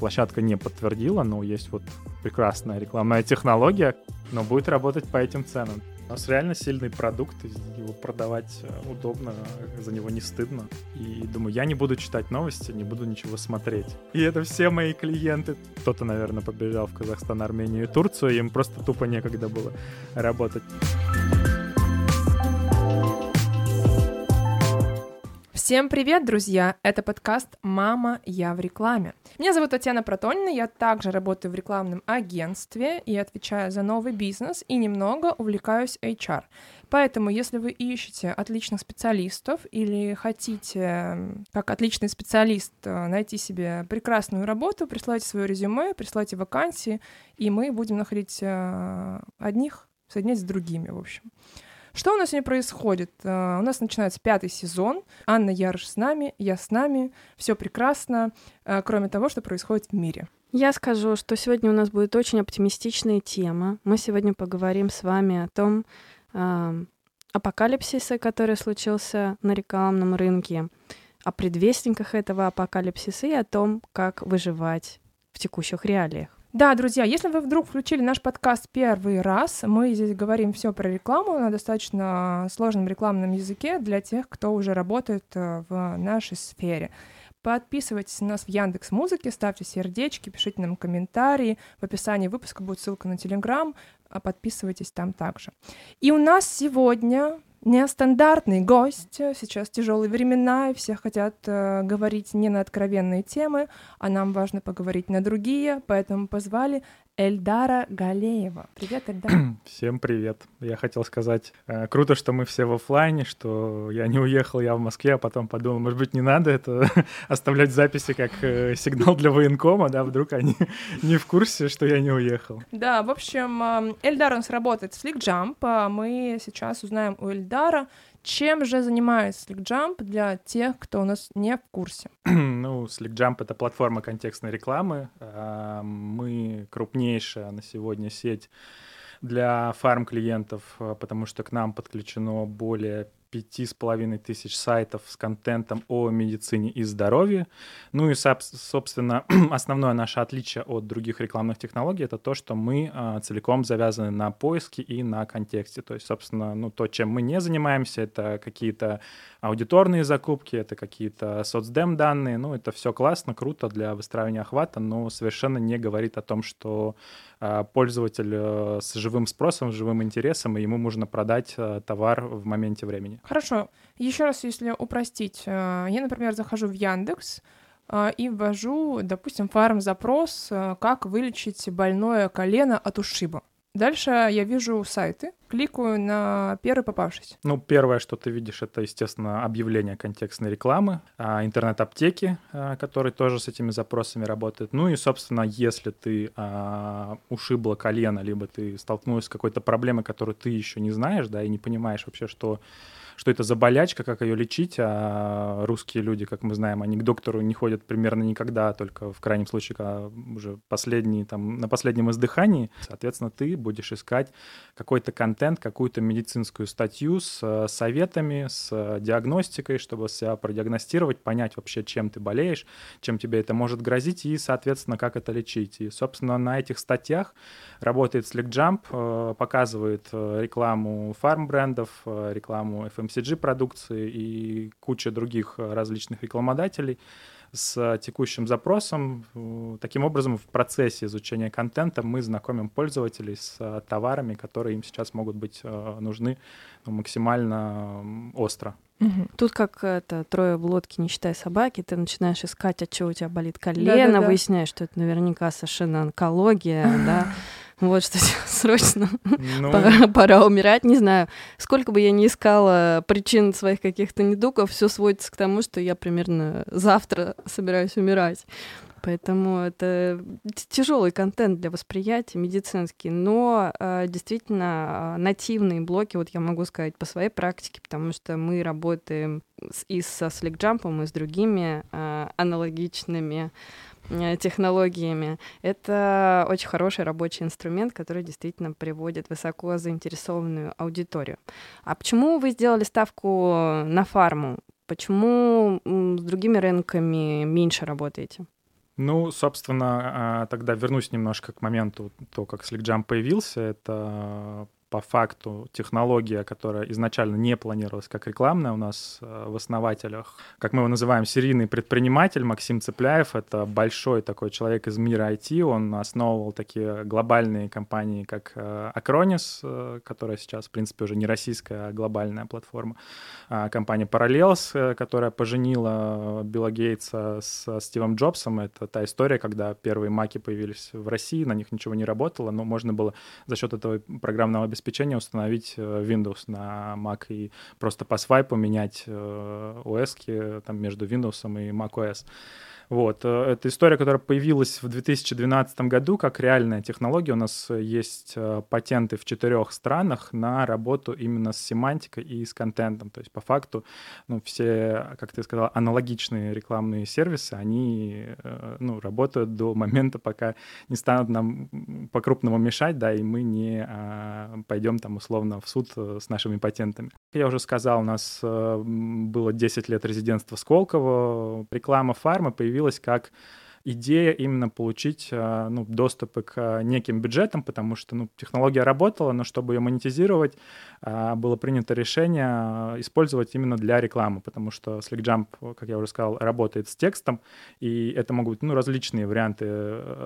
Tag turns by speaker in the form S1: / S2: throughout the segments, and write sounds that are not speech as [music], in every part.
S1: площадка не подтвердила, но есть вот прекрасная рекламная технология, но будет работать по этим ценам. У нас реально сильный продукт, его продавать э, удобно, за него не стыдно. И думаю, я не буду читать новости, не буду ничего смотреть. И это все мои клиенты. Кто-то, наверное, побежал в Казахстан, Армению и Турцию, им просто тупо некогда было работать.
S2: Всем привет, друзья! Это подкаст «Мама, я в рекламе». Меня зовут Татьяна Протонина, я также работаю в рекламном агентстве и отвечаю за новый бизнес и немного увлекаюсь HR. Поэтому, если вы ищете отличных специалистов или хотите, как отличный специалист, э, найти себе прекрасную работу, присылайте свое резюме, присылайте вакансии, и мы будем находить э, одних, соединять с другими, в общем. Что у нас сегодня происходит? Uh, у нас начинается пятый сезон. Анна Ярыш с нами, я с нами. Все прекрасно, uh, кроме того, что происходит в мире.
S3: Я скажу, что сегодня у нас будет очень оптимистичная тема. Мы сегодня поговорим с вами о том э, апокалипсисе, который случился на рекламном рынке, о предвестниках этого апокалипсиса и о том, как выживать в текущих реалиях.
S2: Да, друзья, если вы вдруг включили наш подкаст первый раз, мы здесь говорим все про рекламу на достаточно сложном рекламном языке для тех, кто уже работает э, в нашей сфере. Подписывайтесь на нас в Яндекс Музыке, ставьте сердечки, пишите нам комментарии. В описании выпуска будет ссылка на Телеграм, а подписывайтесь там также. И у нас сегодня нестандартный гость. Сейчас тяжелые времена, и все хотят э, говорить не на откровенные темы, а нам важно поговорить на другие, поэтому позвали Эльдара Галеева. Привет, Эльдар. [clears throat]
S1: Всем привет. Я хотел сказать, э, круто, что мы все в офлайне, что я не уехал, я в Москве, а потом подумал, может быть, не надо это [laughs] оставлять записи как э, сигнал для военкома, да, вдруг они [laughs] не в курсе, что я не уехал.
S2: Да, в общем, э, Эльдар у нас работает в Slickjump, а мы сейчас узнаем у Эльдара, чем же занимается SlickJump для тех, кто у нас не в курсе? [clears throat]
S1: ну, SlickJump — это платформа контекстной рекламы. А, мы крупнейшая на сегодня сеть для фарм-клиентов, а, потому что к нам подключено более пяти с половиной тысяч сайтов с контентом о медицине и здоровье. Ну и, собственно, [clears throat] основное наше отличие от других рекламных технологий — это то, что мы а, целиком завязаны на поиске и на контексте. То есть, собственно, ну, то, чем мы не занимаемся, это какие-то аудиторные закупки, это какие-то соцдем данные. Ну, это все классно, круто для выстраивания охвата, но совершенно не говорит о том, что пользователь э, с живым спросом, с живым интересом, и ему можно продать э, товар в моменте времени.
S2: Хорошо. Еще раз, если упростить. Э, я, например, захожу в Яндекс, и ввожу, допустим, фарм-запрос, как вылечить больное колено от ушиба. Дальше я вижу сайты, кликаю на первый попавшийся.
S1: Ну, первое, что ты видишь, это, естественно, объявление контекстной рекламы, а, интернет-аптеки, а, которые тоже с этими запросами работают. Ну и, собственно, если ты а, ушибла колено, либо ты столкнулась с какой-то проблемой, которую ты еще не знаешь, да, и не понимаешь вообще, что что это за болячка, как ее лечить, а русские люди, как мы знаем, они к доктору не ходят примерно никогда, только в крайнем случае, когда уже последний, там, на последнем издыхании. Соответственно, ты будешь искать какой-то контент, какую-то медицинскую статью с э, советами, с диагностикой, чтобы себя продиагностировать, понять вообще, чем ты болеешь, чем тебе это может грозить и, соответственно, как это лечить. И, собственно, на этих статьях работает SlickJump, э, показывает э, рекламу фарм-брендов, рекламу FMC FMCG продукции и куча других э, различных рекламодателей с текущим запросом. Таким образом, в процессе изучения контента мы знакомим пользователей с э, товарами, которые им сейчас могут быть э, нужны ну, максимально остро.
S3: Тут как это трое в лодке, не считая собаки, ты начинаешь искать, от чего у тебя болит колено, Да-да-да. выясняешь, что это наверняка совершенно онкология, да, [laughs] вот что [laughs] срочно ну... пора, пора умирать. Не знаю, сколько бы я ни искала причин своих каких-то недугов, все сводится к тому, что я примерно завтра собираюсь умирать. Поэтому это тяжелый контент для восприятия, медицинский, но э, действительно э, нативные блоки, вот я могу сказать по своей практике, потому что мы работаем с, и со SlickJump, и с другими э, аналогичными технологиями. Это очень хороший рабочий инструмент, который действительно приводит высоко заинтересованную аудиторию. А почему вы сделали ставку на фарму? Почему с другими рынками меньше работаете?
S1: Ну, собственно, а, тогда вернусь немножко к моменту, то, как SlickJump появился. Это по факту технология, которая изначально не планировалась как рекламная у нас э, в основателях. Как мы его называем, серийный предприниматель Максим Цепляев. Это большой такой человек из мира IT. Он основывал такие глобальные компании, как э, Acronis, э, которая сейчас, в принципе, уже не российская, а глобальная платформа. А компания Parallels, которая поженила Билла Гейтса с Стивом Джобсом. Это та история, когда первые маки появились в России, на них ничего не работало, но можно было за счет этого программного обеспечения обеспечения установить э, Windows на Mac и просто по свайпу менять OS э, там между Windows и macOS. Вот. Э, это история, которая появилась в 2012 году как реальная технология. У нас есть э, патенты в четырех странах на работу именно с семантикой и с контентом. То есть по факту ну, все, как ты сказал, аналогичные рекламные сервисы, они э, ну, работают до момента, пока не станут нам по-крупному мешать, да, и мы не а, пойдем там условно в суд с нашими патентами. Я уже сказал, у нас было 10 лет резидентства Сколково, реклама фармы появилась появилась как идея именно получить э, ну, доступы к э, неким бюджетам, потому что ну, технология работала, но чтобы ее монетизировать, э, было принято решение использовать именно для рекламы, потому что SlickJump, как я уже сказал, работает с текстом, и это могут быть ну, различные варианты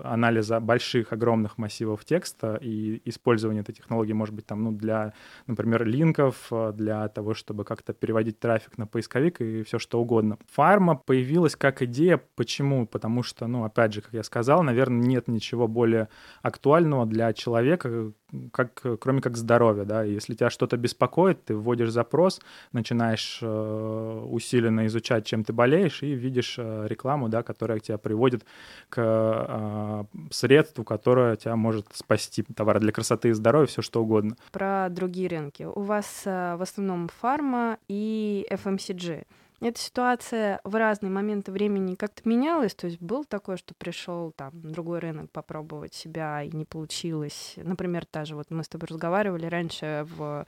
S1: анализа больших, огромных массивов текста, и использование этой технологии может быть там, ну, для, например, линков, для того, чтобы как-то переводить трафик на поисковик и все что угодно. Фарма появилась как идея. Почему? Потому что что, ну, опять же, как я сказал, наверное, нет ничего более актуального для человека, как, кроме как здоровья, да, если тебя что-то беспокоит, ты вводишь запрос, начинаешь э, усиленно изучать, чем ты болеешь, и видишь э, рекламу, да, которая тебя приводит к э, средству, которое тебя может спасти, товары для красоты и здоровья, все что угодно.
S3: Про другие рынки. У вас э, в основном фарма и FMCG. Эта ситуация в разные моменты времени как-то менялась. То есть был такое, что пришел там другой рынок попробовать себя и не получилось. Например, та же вот мы с тобой разговаривали раньше в,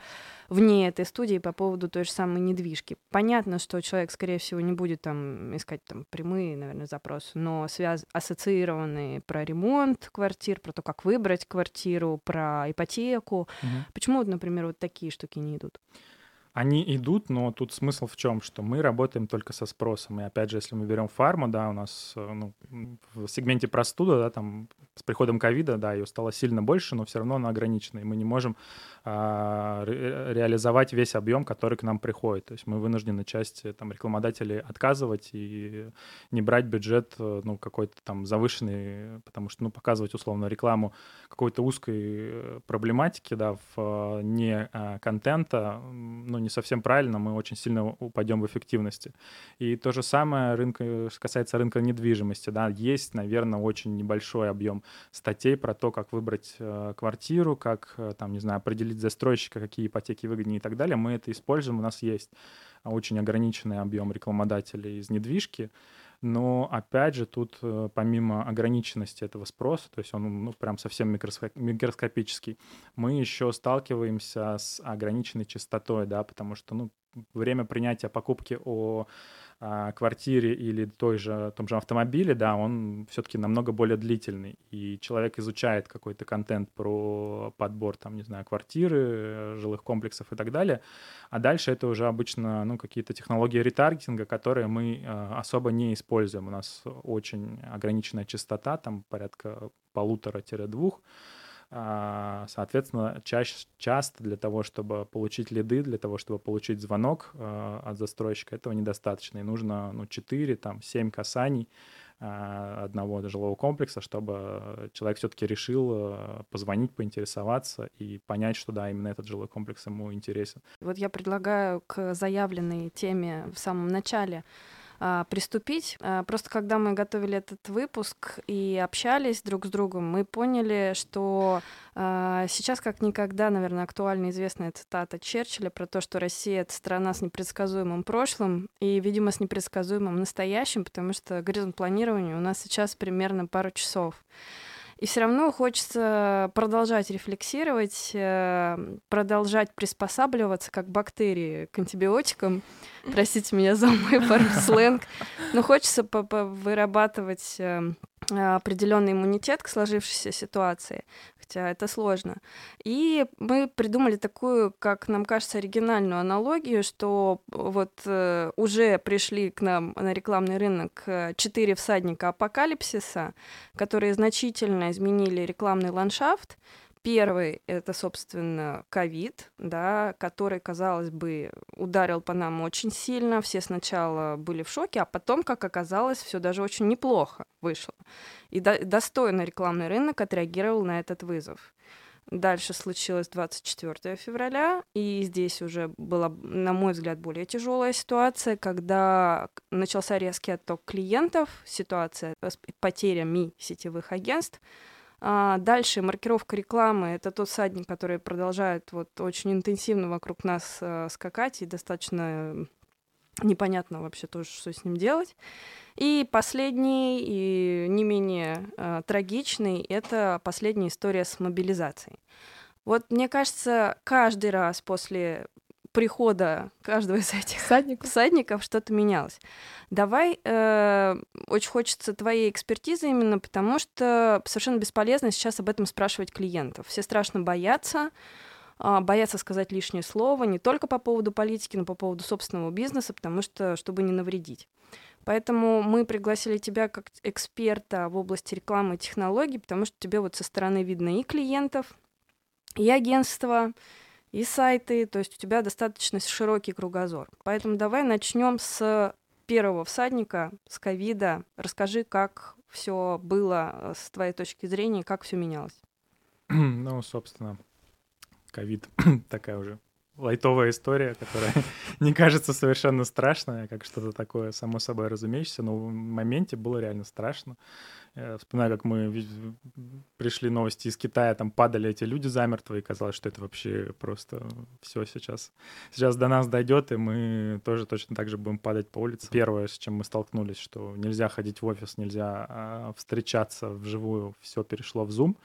S3: вне этой студии по поводу той же самой недвижки. Понятно, что человек, скорее всего, не будет там искать там прямые, наверное, запросы, но связ... ассоциированные про ремонт квартир, про то, как выбрать квартиру, про ипотеку. Угу. Почему, например, вот такие штуки не идут?
S1: Они идут, но тут смысл в чем, что мы работаем только со спросом. И опять же, если мы берем фарму, да, у нас э, ну, в сегменте простуда, да, там с приходом ковида, да, ее стало сильно больше, но все равно она ограничена, и мы не можем а, ре- реализовать весь объем, который к нам приходит. То есть мы вынуждены часть там рекламодателей отказывать и не брать бюджет, э, ну, какой-то там завышенный, потому что, ну, показывать условно рекламу какой-то узкой э, проблематики, да, в не контента, ну, не совсем правильно, мы очень сильно упадем в эффективности. И то же самое рынка, касается рынка недвижимости. Да, есть, наверное, очень небольшой объем статей про то, как выбрать э, квартиру, как, э, там, не знаю, определить застройщика, какие ипотеки выгоднее и так далее. Мы это используем, у нас есть очень ограниченный объем рекламодателей из недвижки. Но опять же, тут э, помимо ограниченности этого спроса, то есть он ну, прям совсем микроскопический, мы еще сталкиваемся с ограниченной частотой, да, потому что ну, время принятия покупки о а, квартире или той же, том же автомобиле, да, он все-таки намного более длительный. И человек изучает какой-то контент про подбор, там, не знаю, квартиры, жилых комплексов и так далее. А дальше это уже обычно, ну, какие-то технологии ретаргетинга, которые мы э, особо не используем. У нас очень ограниченная частота, там порядка полутора-двух. А, соответственно, чаще, часто для того, чтобы получить лиды, для того, чтобы получить звонок а, от застройщика, этого недостаточно. И нужно ну, 4, там, 7 касаний а, одного жилого комплекса, чтобы человек все-таки решил позвонить, поинтересоваться и понять, что да, именно этот жилой комплекс ему интересен.
S3: Вот я предлагаю к заявленной теме в самом начале а, приступить. А, просто когда мы готовили этот выпуск и общались друг с другом, мы поняли, что а, сейчас как никогда, наверное, актуальна известная цитата Черчилля про то, что Россия — это страна с непредсказуемым прошлым и, видимо, с непредсказуемым настоящим, потому что горизонт планирования у нас сейчас примерно пару часов. И все равно хочется продолжать рефлексировать, э, продолжать приспосабливаться как бактерии к антибиотикам. [laughs] Простите меня за мой фарм-сленг. [laughs] Но хочется вырабатывать э, определенный иммунитет к сложившейся ситуации, хотя это сложно. И мы придумали такую, как нам кажется, оригинальную аналогию, что вот э, уже пришли к нам на рекламный рынок э, четыре всадника апокалипсиса, которые значительно изменили рекламный ландшафт, Первый — это, собственно, ковид, да, который, казалось бы, ударил по нам очень сильно. Все сначала были в шоке, а потом, как оказалось, все даже очень неплохо вышло. И до достойно рекламный рынок отреагировал на этот вызов. Дальше случилось 24 февраля, и здесь уже была, на мой взгляд, более тяжелая ситуация, когда начался резкий отток клиентов, ситуация с потерями сетевых агентств, а дальше маркировка рекламы — это тот садник, который продолжает вот очень интенсивно вокруг нас э, скакать, и достаточно непонятно вообще тоже, что с ним делать. И последний, и не менее э, трагичный, это последняя история с мобилизацией. Вот мне кажется, каждый раз после прихода каждого из этих всадников, всадников что-то менялось. Давай, э, очень хочется твоей экспертизы именно потому, что совершенно бесполезно сейчас об этом спрашивать клиентов. Все страшно боятся, э, боятся сказать лишнее слово не только по поводу политики, но по поводу собственного бизнеса, потому что, чтобы не навредить. Поэтому мы пригласили тебя как эксперта в области рекламы и технологий, потому что тебе вот со стороны видно и клиентов, и агентства, и сайты, то есть у тебя достаточно широкий кругозор. Поэтому давай начнем с первого всадника, с ковида. Расскажи, как все было э, с твоей точки зрения, как все менялось. [clears throat]
S1: Ну, собственно, ковид [clears throat] такая уже лайтовая история, которая [laughs] не кажется совершенно страшной, как что-то такое само собой разумеющееся, но в моменте было реально страшно. Я вспоминаю, как мы пришли новости из Китая, там падали эти люди замертво, и казалось, что это вообще просто все сейчас. Сейчас до нас дойдет, и мы тоже точно так же будем падать по улице. Первое, с чем мы столкнулись, что нельзя ходить в офис, нельзя а, встречаться вживую, все перешло в Zoom.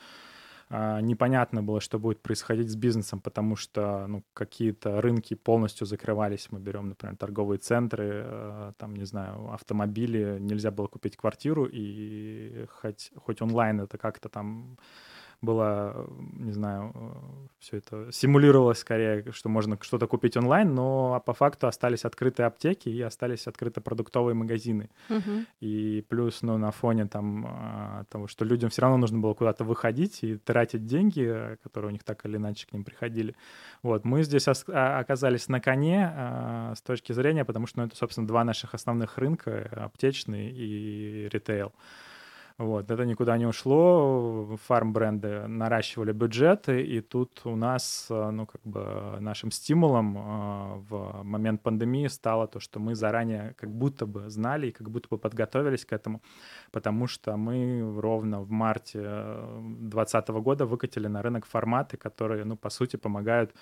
S1: А, непонятно было, что будет происходить с бизнесом, потому что ну, какие-то рынки полностью закрывались. Мы берем, например, торговые центры, э, там, не знаю, автомобили, нельзя было купить квартиру, и хоть, хоть онлайн это как-то там было, не знаю, все это симулировалось скорее, что можно что-то купить онлайн, но по факту остались открытые аптеки и остались открыты продуктовые магазины. Uh-huh. И плюс, ну, на фоне там а, того, что людям все равно нужно было куда-то выходить и тратить деньги, которые у них так или иначе к ним приходили. Вот, мы здесь а, оказались на коне а, с точки зрения, потому что, ну, это, собственно, два наших основных рынка, аптечный и ритейл. Вот, это никуда не ушло, фарм-бренды наращивали бюджеты, и тут у нас, э, ну, как бы нашим стимулом э, в момент пандемии стало то, что мы заранее как будто бы знали и как будто бы подготовились к этому, потому что мы ровно в марте 2020 э, года выкатили на рынок форматы, которые, ну, по сути, помогают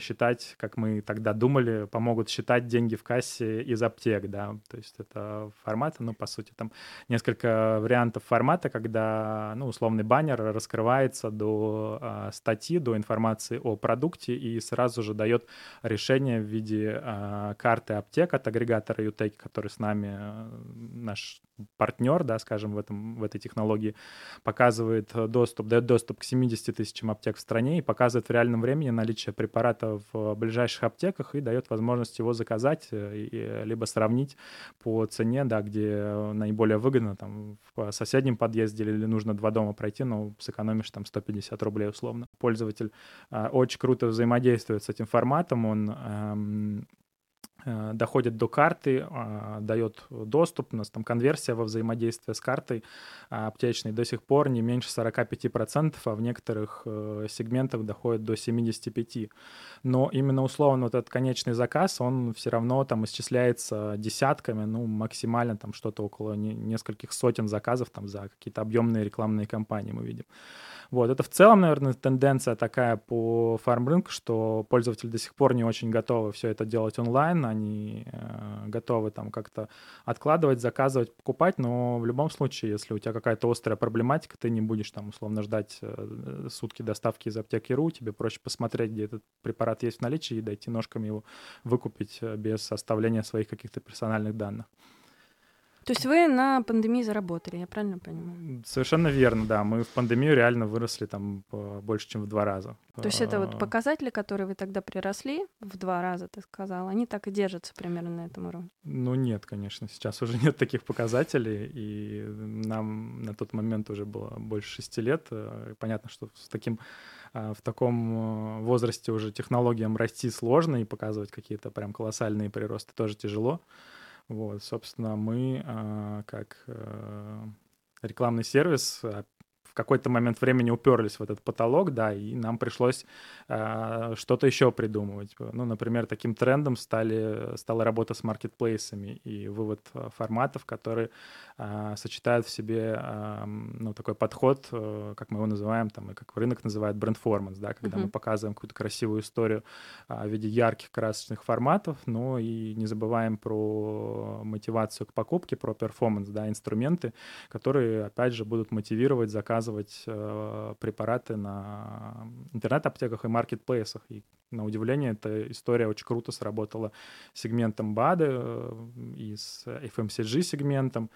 S1: считать, как мы тогда думали, помогут считать деньги в кассе из аптек, да, то есть это форматы, ну, по сути, там несколько вариантов формата, когда, ну, условный баннер раскрывается до э, статьи, до информации о продукте и сразу же дает решение в виде э, карты аптек от агрегатора Utech, который с нами, наш партнер, да, скажем, в, этом, в этой технологии, показывает доступ, дает доступ к 70 тысячам аптек в стране и показывает в реальном времени наличие препарата в ближайших аптеках и дает возможность его заказать, и, либо сравнить по цене, да, где наиболее выгодно, там, в соседнем подъезде или нужно два дома пройти, но сэкономишь там 150 рублей условно. Пользователь э, очень круто взаимодействует с этим форматом, он Э, доходит до карты, а, дает доступ, у нас там конверсия во взаимодействии с картой а, аптечной до сих пор не меньше 45%, а в некоторых э, сегментах доходит до 75%. Но именно условно вот этот конечный заказ, он все равно там исчисляется десятками, ну максимально там что-то около нескольких сотен заказов там за какие-то объемные рекламные кампании мы видим. Вот, это в целом, наверное, тенденция такая по фарм-рынку, что пользователи до сих пор не очень готовы все это делать онлайн, они э, готовы там как-то откладывать, заказывать, покупать, но в любом случае, если у тебя какая-то острая проблематика, ты не будешь там условно ждать э, сутки доставки из аптеки.ру, тебе проще посмотреть, где этот препарат есть в наличии и дойти ножками его выкупить э, без оставления своих каких-то персональных данных.
S3: То есть вы на пандемии заработали, я правильно понимаю?
S1: Совершенно верно, да. Мы в пандемию реально выросли там больше, чем в два раза.
S3: То есть это вот а. показатели, которые вы тогда приросли в два раза, ты сказал, они так и держатся примерно на этом уровне?
S1: Ну нет, конечно, сейчас уже [laughs] нет таких показателей, и нам на тот момент уже было больше шести лет. Э, понятно, что с таким а, в таком э, возрасте уже технологиям расти сложно и показывать какие-то прям колоссальные приросты тоже тяжело. Вот, собственно, мы а, как э, рекламный сервис а, какой-то момент времени уперлись в этот потолок, да, и нам пришлось э, что-то еще придумывать. Ну, например, таким трендом стали, стала работа с маркетплейсами и вывод форматов, которые э, сочетают в себе э, ну, такой подход, э, как мы его называем, там, и как рынок называет брендформанс, да, когда mm-hmm. мы показываем какую-то красивую историю э, в виде ярких красочных форматов, но и не забываем про мотивацию к покупке, про перформанс, да, инструменты, которые, опять же, будут мотивировать заказывать э, препараты на интернет-аптеках и маркетплейсах. И, на удивление, эта история очень круто сработала с сегментом БАДы э, и с FMCG-сегментом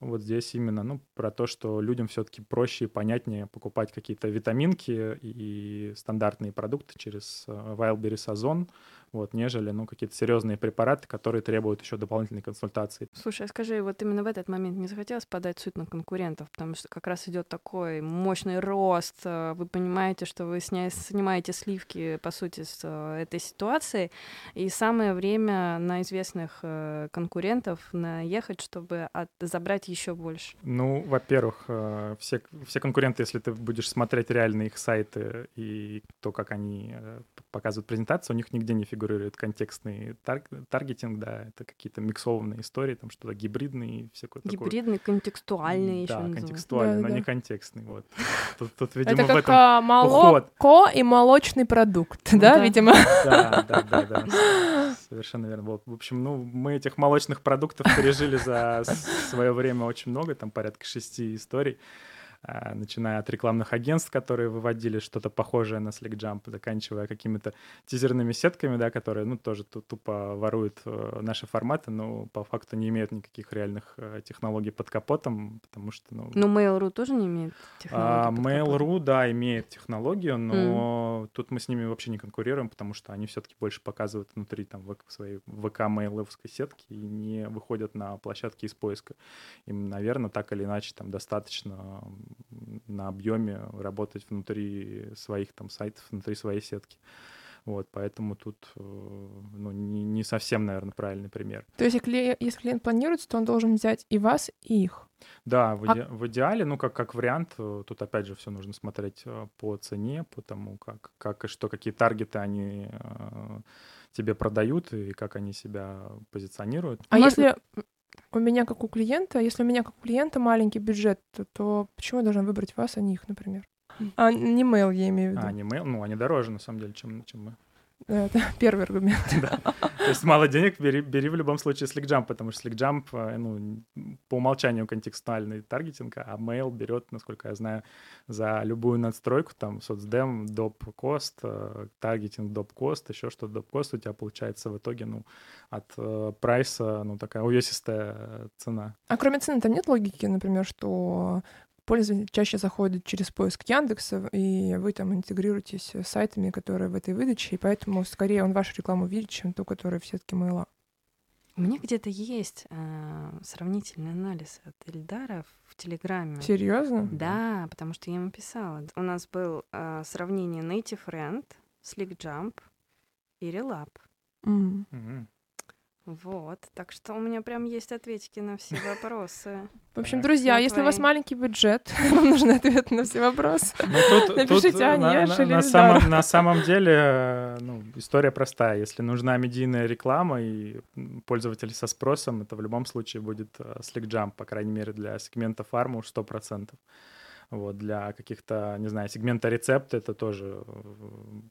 S1: вот здесь именно ну, про то, что людям все-таки проще и понятнее покупать какие-то витаминки и стандартные продукты через э, Wildberries Ozon, вот, нежели, ну, какие-то серьезные препараты, которые требуют еще дополнительной консультации.
S3: Слушай, а скажи, вот именно в этот момент не захотелось подать суд на конкурентов, потому что как раз идет такой мощный рост, э, вы понимаете, что вы сня... снимаете сливки, по сути, с э, этой ситуации, и самое время на известных э, конкурентов наехать, чтобы от... забрать еще больше.
S1: Ну, во-первых, все, все конкуренты, если ты будешь смотреть реально их сайты и то, как они показывают презентацию, у них нигде не фигурирует контекстный тар- таргетинг, да, это какие-то миксованные истории, там что-то гибридные, всякое
S3: такое. Гибридный, контекстуальный
S1: Да, контекстуальный, но не контекстный, вот. [laughs]
S2: Тут, тут видимо, это как а, молоко и молочный продукт, да, видимо? [laughs]
S1: Да, да, да, да. Совершенно верно. Вот, в общем, ну, мы этих молочных продуктов пережили за свое время очень много, там порядка шести историй. А, начиная от рекламных агентств, которые выводили что-то похожее на SlickJump, заканчивая какими-то тизерными сетками, да, которые, ну, тоже тупо воруют э, наши форматы, но по факту не имеют никаких реальных э, технологий под капотом, потому что, ну...
S3: Ну, Mail.ru тоже не имеет технологий
S1: а, Mail.ru, да, имеет технологию, но mm. тут мы с ними вообще не конкурируем, потому что они все-таки больше показывают внутри там своей ВК-мейловской сетки и не выходят на площадки из поиска. Им, наверное, так или иначе там достаточно на объеме работать внутри своих там сайтов, внутри своей сетки. Вот, поэтому тут э, ну, не, не совсем, наверное, правильный пример.
S2: То есть, если, если клиент планируется, то он должен взять и вас, и их.
S1: Да, в, иде... а... в идеале, ну, как, как вариант, э, тут опять же все нужно смотреть э, по цене, по тому, как, как и что, какие таргеты они тебе продают и как они себя позиционируют.
S2: А Может... если у меня как у клиента, если у меня как у клиента маленький бюджет, то, почему я должен выбрать вас, а не их, например? А не mail, я имею в виду.
S1: А, не mail? Ну, они дороже, на самом деле, чем, чем мы.
S2: Это [laughs] первый аргумент.
S1: Да. То есть мало денег, бери, бери в любом случае SlickJump, потому что SlickJump, э, ну, по умолчанию контекстуальный таргетинг, а Mail берет, насколько я знаю, за любую надстройку, там, соцдем, доп кост, э, таргетинг доп кост, еще что-то доп кост, у тебя получается в итоге, ну, от э, прайса, ну, такая увесистая цена.
S2: А кроме цены там нет логики, например, что пользователь чаще заходит через поиск Яндекса, и вы там интегрируетесь с сайтами, которые в этой выдаче, и поэтому скорее он вашу рекламу видит, чем ту, которая в сетке мейла.
S3: У меня где-то есть э, сравнительный анализ от Эльдара в Телеграме.
S2: Серьезно?
S3: Да, потому что я ему писала. У нас был э, сравнение Native Rent, SlickJump и Relap. Mm. Mm-hmm. Вот, так что у меня прям есть ответики на все [laughs] вопросы.
S2: В общем, друзья, если у вас маленький бюджет, [laughs] вам нужны ответы на все вопросы. Ну, [laughs] Напишите Ане
S1: на, самом, на самом деле ну, история простая. Если нужна медийная реклама и пользователь со спросом, это в любом случае будет э, SlickJump, по крайней мере, для сегмента фарма уж 100%. Вот, для каких-то, не знаю, сегмента рецепта это тоже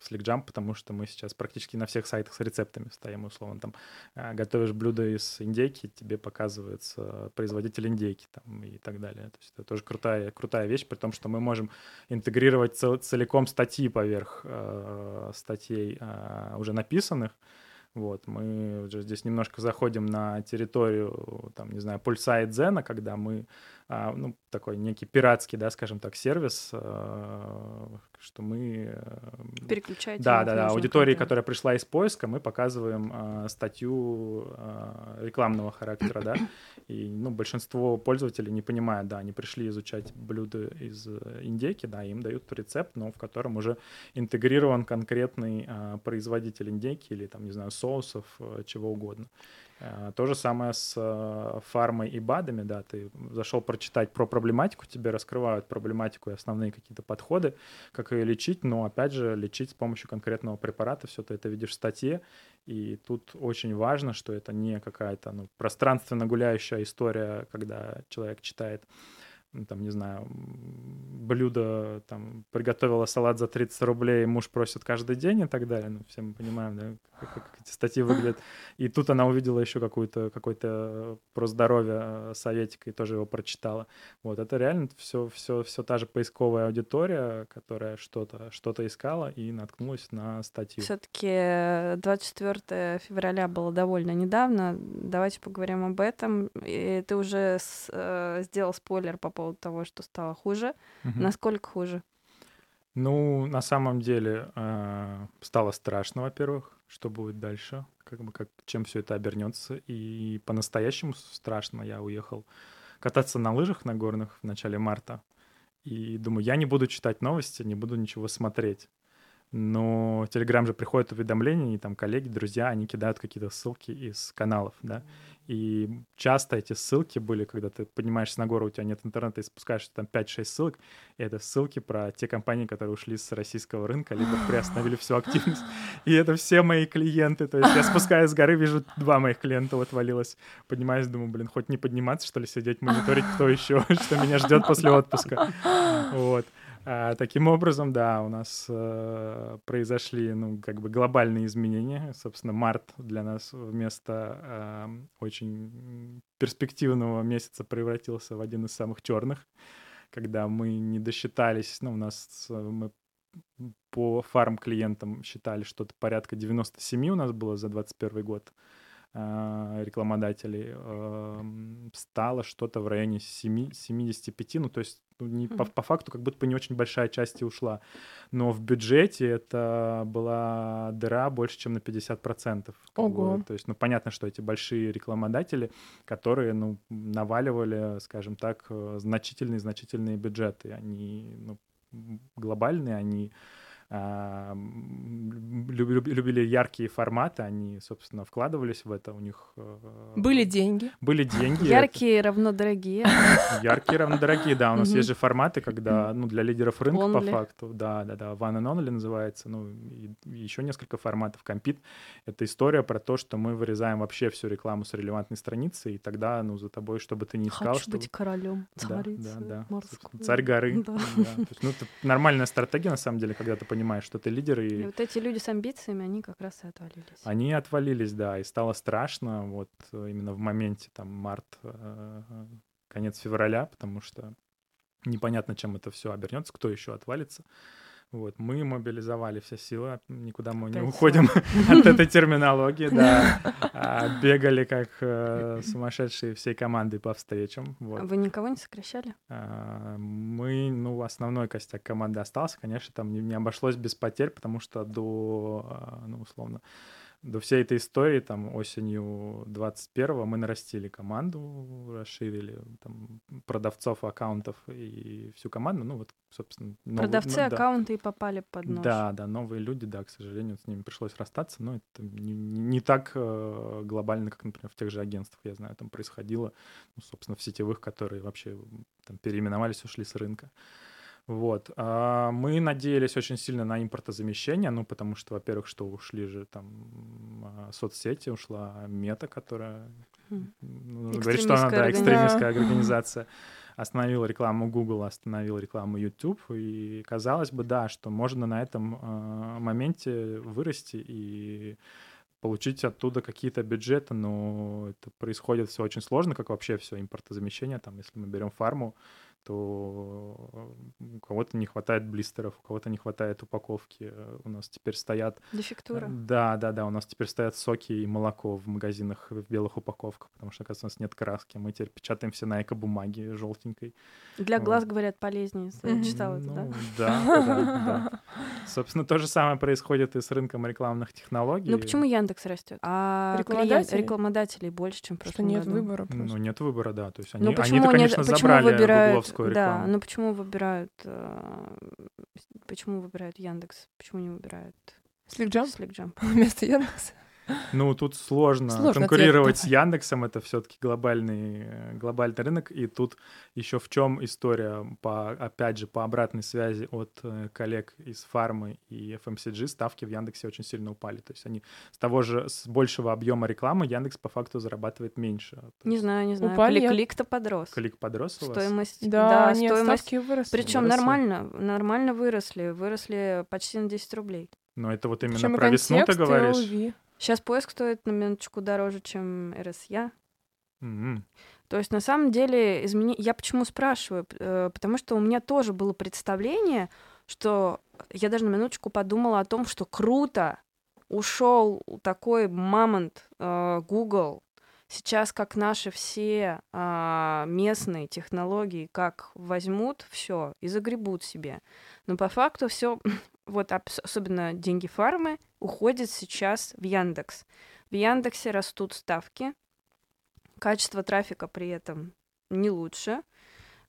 S1: SlickJump, потому что мы сейчас практически на всех сайтах с рецептами стоим, условно, там, э, готовишь блюдо из индейки, тебе показывается производитель индейки там, и так далее. То есть это тоже крутая, крутая вещь, при том, что мы можем интегрировать цел, целиком статьи поверх э, статей э, уже написанных, Вот, мы уже здесь немножко заходим на территорию, там, не знаю, пульса и дзена, когда мы, ну, такой некий пиратский, да, скажем так, сервис, а, что мы...
S3: Э, Переключаете.
S1: Да, да, да, аудитории, контент. которая пришла из поиска, мы показываем а, статью а, рекламного характера, да, [coughs] и, ну, большинство пользователей не понимают, да, они пришли изучать блюда из индейки, да, им дают рецепт, но в котором уже интегрирован конкретный а, производитель индейки или, там, не знаю, соусов, э, чего угодно. Э, то же самое с э, фармой и БАДами, да, ты зашел прочитать про проблематику, тебе раскрывают проблематику и основные какие-то подходы, как ее лечить, но, опять же, лечить с помощью конкретного препарата, все ты это видишь в статье, и тут очень важно, что это не какая-то ну, пространственно гуляющая история, когда человек читает там, не знаю, блюдо, там, приготовила салат за 30 рублей, муж просит каждый день и так далее. Ну, все мы понимаем, да, как, как эти статьи выглядят. И тут она увидела еще какую-то, какой-то про здоровье э, советик и тоже его прочитала. Вот, это реально все, все, все та же поисковая аудитория, которая что-то, что-то искала и наткнулась на статью.
S3: Все-таки 24 февраля было довольно недавно. Давайте поговорим об этом. И ты уже с, э, сделал спойлер по поводу поводу того, что стало хуже. Угу. Насколько хуже?
S1: Ну, на самом деле э, стало страшно, во-первых, что будет дальше, как бы как чем все это обернется. И по-настоящему страшно. Я уехал кататься на лыжах на горных в начале марта. И думаю, я не буду читать новости, не буду ничего смотреть но Telegram же приходит уведомления, и там коллеги, друзья, они кидают какие-то ссылки из каналов, да, и часто эти ссылки были, когда ты поднимаешься на гору, у тебя нет интернета, и спускаешься там 5-6 ссылок, и это ссылки про те компании, которые ушли с российского рынка, либо приостановили всю активность, и это все мои клиенты, то есть я спускаюсь с горы, вижу, два моих клиента отвалилось, поднимаюсь, думаю, блин, хоть не подниматься, что ли, сидеть, мониторить, кто еще, [laughs] что меня ждет после отпуска, вот. А, таким образом, да, у нас э, произошли, ну, как бы глобальные изменения. Собственно, март для нас вместо э, очень перспективного месяца превратился в один из самых черных, когда мы не досчитались, ну, у нас мы по фарм-клиентам считали что-то порядка 97 у нас было за 21 год э, рекламодателей, стало что-то в районе 7, 75, ну, то есть не, mm-hmm. по, по факту как будто бы не очень большая часть и ушла. Но в бюджете это была дыра больше, чем на 50%.
S2: Ого.
S1: Бы. То есть, ну, понятно, что эти большие рекламодатели, которые, ну, наваливали, скажем так, э, значительные-значительные бюджеты. Они, ну, глобальные, они любили яркие форматы, они, собственно, вкладывались в это, у них... Э,
S2: были деньги.
S1: Были деньги.
S3: Яркие равно дорогие. [laughs]
S1: Яркие равно дорогие, да. У нас есть же форматы, когда, ну, для лидеров рынка по факту, да, да, да, One and Only называется, ну, и еще несколько форматов. Compete — это история про то, что мы вырезаем вообще всю рекламу с релевантной страницы, и тогда, ну, за тобой, чтобы ты не искал...
S3: Хочу быть королем, царицей да, да, да.
S1: Царь горы. Да. Да. То есть, ну, это нормальная стратегия, на самом деле, когда ты понимаешь, понимаешь, что ты лидер. И...
S3: и вот эти люди с амбициями, они как раз и отвалились.
S1: Они отвалились, да, и стало страшно вот э, именно в моменте там март, э, конец февраля, потому что непонятно, чем это все обернется, кто еще отвалится. Вот, мы мобилизовали все силы, никуда мы Опять не уходим [laughs] от этой терминологии, да. [laughs] А, бегали как э, сумасшедшие всей командой по встречам.
S3: Вот. А вы никого не сокращали?
S1: А, мы, ну, основной костяк команды остался, конечно, там не, не обошлось без потерь, потому что до, а, ну, условно, до всей этой истории, там, осенью 21-го мы нарастили команду, расширили там продавцов, аккаунтов и всю команду, ну, вот, собственно...
S3: Новые, Продавцы, ну, да. аккаунты и попали под нож.
S1: Да, да, новые люди, да, к сожалению, с ними пришлось расстаться, но это не, не так э, глобально, как, например, в тех же агентствах, я знаю, там происходило, ну, собственно, в сетевых, которые вообще там переименовались, ушли с рынка. Вот. А мы надеялись очень сильно на импортозамещение, ну, потому что, во-первых, что ушли же там а, соцсети, ушла мета, которая, ну, нужно говорить, что она, да, экстремистская организация, остановила рекламу Google, остановила рекламу YouTube, и казалось бы, да, что можно на этом э, моменте вырасти и получить оттуда какие-то бюджеты, но это происходит все очень сложно, как вообще все импортозамещение, там, если мы берем фарму, то у кого-то не хватает блистеров, у кого-то не хватает упаковки. У нас теперь стоят...
S3: Дефектура.
S1: Да, да, да, у нас теперь стоят соки и молоко в магазинах в белых упаковках, потому что, оказывается, у нас нет краски. Мы теперь печатаем все на эко-бумаге желтенькой.
S3: Для глаз, вот. говорят, полезнее. Я читала это, да?
S1: Ну, да, да, да. Собственно, то же самое происходит и с рынком рекламных технологий.
S3: Ну почему Яндекс растет? А рекламодателей, рекламодателей больше, чем просто. Что
S2: нет выбора просто.
S1: Ну нет выбора, да. То есть они, ну, они конечно, нет, забрали выбирают,
S3: рекламу. Да, но почему выбирают, э, почему выбирают Яндекс? Почему не выбирают
S2: Сликджамп?
S3: Сликджамп. [laughs]
S2: Вместо Яндекса?
S1: Ну, тут сложно, сложно конкурировать с Яндексом, это все-таки глобальный, глобальный рынок, и тут еще в чем история, по, опять же, по обратной связи от э, коллег из фармы и FMCG, ставки в Яндексе очень сильно упали, то есть они с того же, с большего объема рекламы Яндекс по факту зарабатывает меньше.
S3: Не знаю, не знаю, упали, клик-то подрос.
S1: Клик подрос у
S3: вас? Стоимость,
S2: да, да нет, стоимость, ставки
S3: выросли. Причем нормально, нормально выросли, выросли почти на 10 рублей.
S1: Но это вот именно Причем про весну ты говоришь?
S3: LV. Сейчас поиск стоит на минуточку дороже, чем РСЯ.
S1: Mm-hmm.
S3: То есть на самом деле измени... я почему спрашиваю, э, потому что у меня тоже было представление, что я даже на минуточку подумала о том, что круто ушел такой мамонт э, Google. Сейчас как наши все э, местные технологии, как возьмут все и загребут себе. Но по факту все [laughs] вот особенно деньги фармы, уходят сейчас в Яндекс. В Яндексе растут ставки, качество трафика при этом не лучше.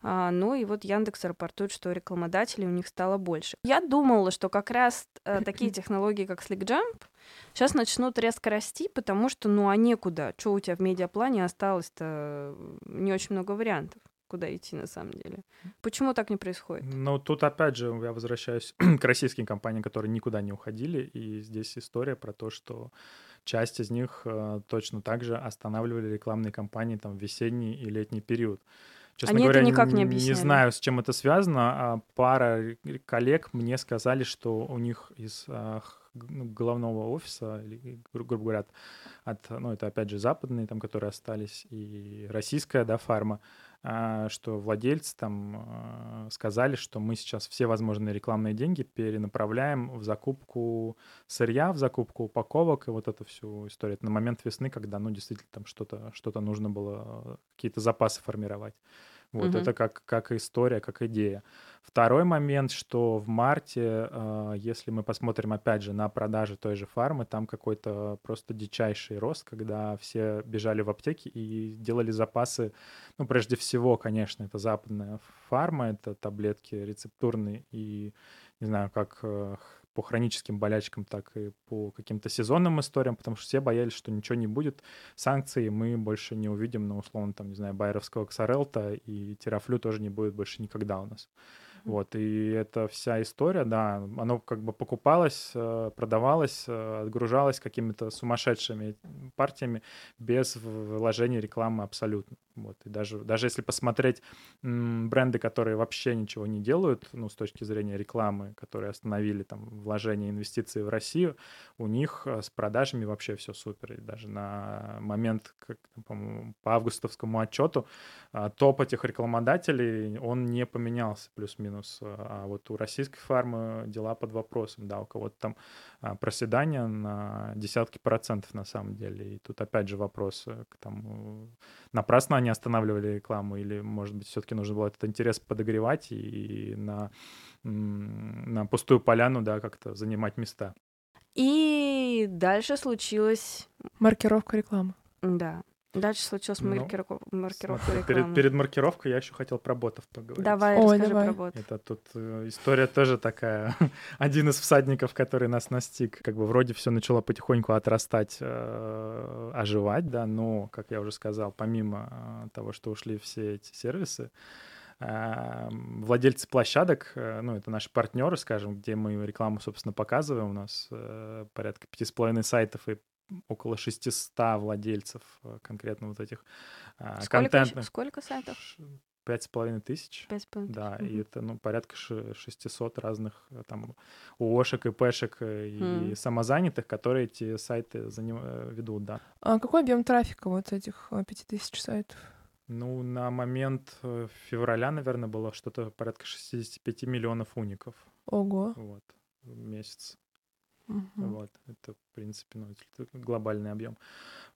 S3: А, ну и вот Яндекс рапортует, что рекламодателей у них стало больше. Я думала, что как раз э, такие [clears throat] технологии, как SlickJump, сейчас начнут резко расти, потому что, ну, а некуда. Что у тебя в медиаплане осталось-то не очень много вариантов куда идти на самом деле. Почему так не происходит?
S1: Ну, тут опять же я возвращаюсь [clears throat] к российским компаниям, которые никуда не уходили, и здесь история про то, что часть из них э, точно так же останавливали рекламные кампании там в весенний и летний период. Честно Они говоря, это никак не, объясняли. не знаю, с чем это связано. А пара коллег мне сказали, что у них из а, ну, головного офиса, или, грубо говоря, от, ну, это опять же западные, там, которые остались, и российская, да, фарма, что владельцы там а, сказали, что мы сейчас все возможные рекламные деньги перенаправляем в закупку сырья, в закупку упаковок и вот эту всю историю. Это на момент весны, когда, ну, действительно там что-то что нужно было, какие-то запасы формировать. Вот угу. это как, как история, как идея. Второй момент, что в марте, э, если мы посмотрим опять же на продажи той же фармы, там какой-то просто дичайший рост, когда все бежали в аптеки и делали запасы. Ну, прежде всего, конечно, это западная фарма, это таблетки рецептурные и, не знаю, как э, по хроническим болячкам, так и по каким-то сезонным историям, потому что все боялись, что ничего не будет. Санкции мы больше не увидим, ну, условно, там, не знаю, байеровского ксарелта и терафлю тоже не будет больше никогда у нас. Вот, и эта вся история, да, оно как бы покупалось, э, продавалось, э, отгружалось какими-то сумасшедшими партиями без вложения рекламы абсолютно. Вот, и даже, даже если посмотреть бренды, которые вообще ничего не делают, ну, с точки зрения рекламы, которые остановили там вложения инвестиции в Россию, у них э, с продажами вообще все супер. И даже на момент, как, по, по августовскому отчету, топ этих рекламодателей, он не поменялся плюс-минус минус. А вот у российской фармы дела под вопросом, да, у кого-то там проседание на десятки процентов на самом деле. И тут опять же вопрос, э, там, напрасно они останавливали рекламу или, может быть, все-таки нужно было этот интерес подогревать и на, на пустую поляну, да, как-то занимать места.
S3: И дальше случилась...
S2: Маркировка рекламы.
S3: Да. Дальше случилась ну, маркировка, маркировка смотри,
S1: перед, перед маркировкой я еще хотел про ботов поговорить.
S3: Давай, Ой, расскажи давай. про ботов.
S1: Это тут э, история тоже такая. [laughs] Один из всадников, который нас настиг, как бы вроде все начало потихоньку отрастать, э, оживать, да, но, как я уже сказал, помимо э, того, что ушли все эти сервисы, э, владельцы площадок, э, ну, это наши партнеры, скажем, где мы рекламу, собственно, показываем. У нас э, порядка пяти с половиной сайтов и около 600 владельцев э, конкретно вот этих
S3: а, сколько, контентных. Сколько сайтов?
S1: Пять с половиной тысяч.
S3: Пять с половиной
S1: Да, и это, ну, порядка 600 разных э, там ООшек, ИПшек э, и mm. самозанятых, которые эти сайты заним... ведут, да.
S2: А какой объем трафика вот этих пяти тысяч сайтов?
S1: Ну, на момент февраля, наверное, было что-то порядка 65 миллионов уников.
S2: Ого.
S1: Вот, в месяц.
S2: Мгм.
S1: Вот, это, в принципе, ну, глобальный объем.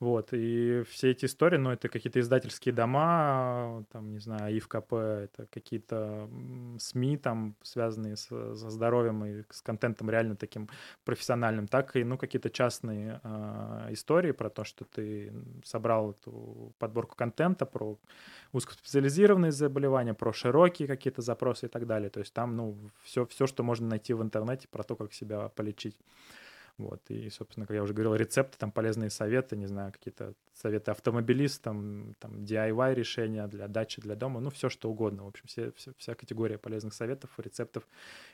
S1: Вот, и все эти истории, ну, это какие-то издательские дома, там, не знаю, ИФКП, это какие-то СМИ, там, связанные с- со здоровьем и с контентом реально таким профессиональным, так и, ну, какие-то частные а, истории про то, что ты собрал эту подборку контента про узкоспециализированные заболевания, про широкие какие-то запросы и так далее. То есть там, ну, все, все, что можно найти в интернете про то, как себя полечить. Вот, и, собственно, как я уже говорил, рецепты, там полезные советы, не знаю, какие-то советы автомобилистам, там DIY решения для дачи, для дома, ну, все что угодно. В общем, все, все- вся категория полезных советов, рецептов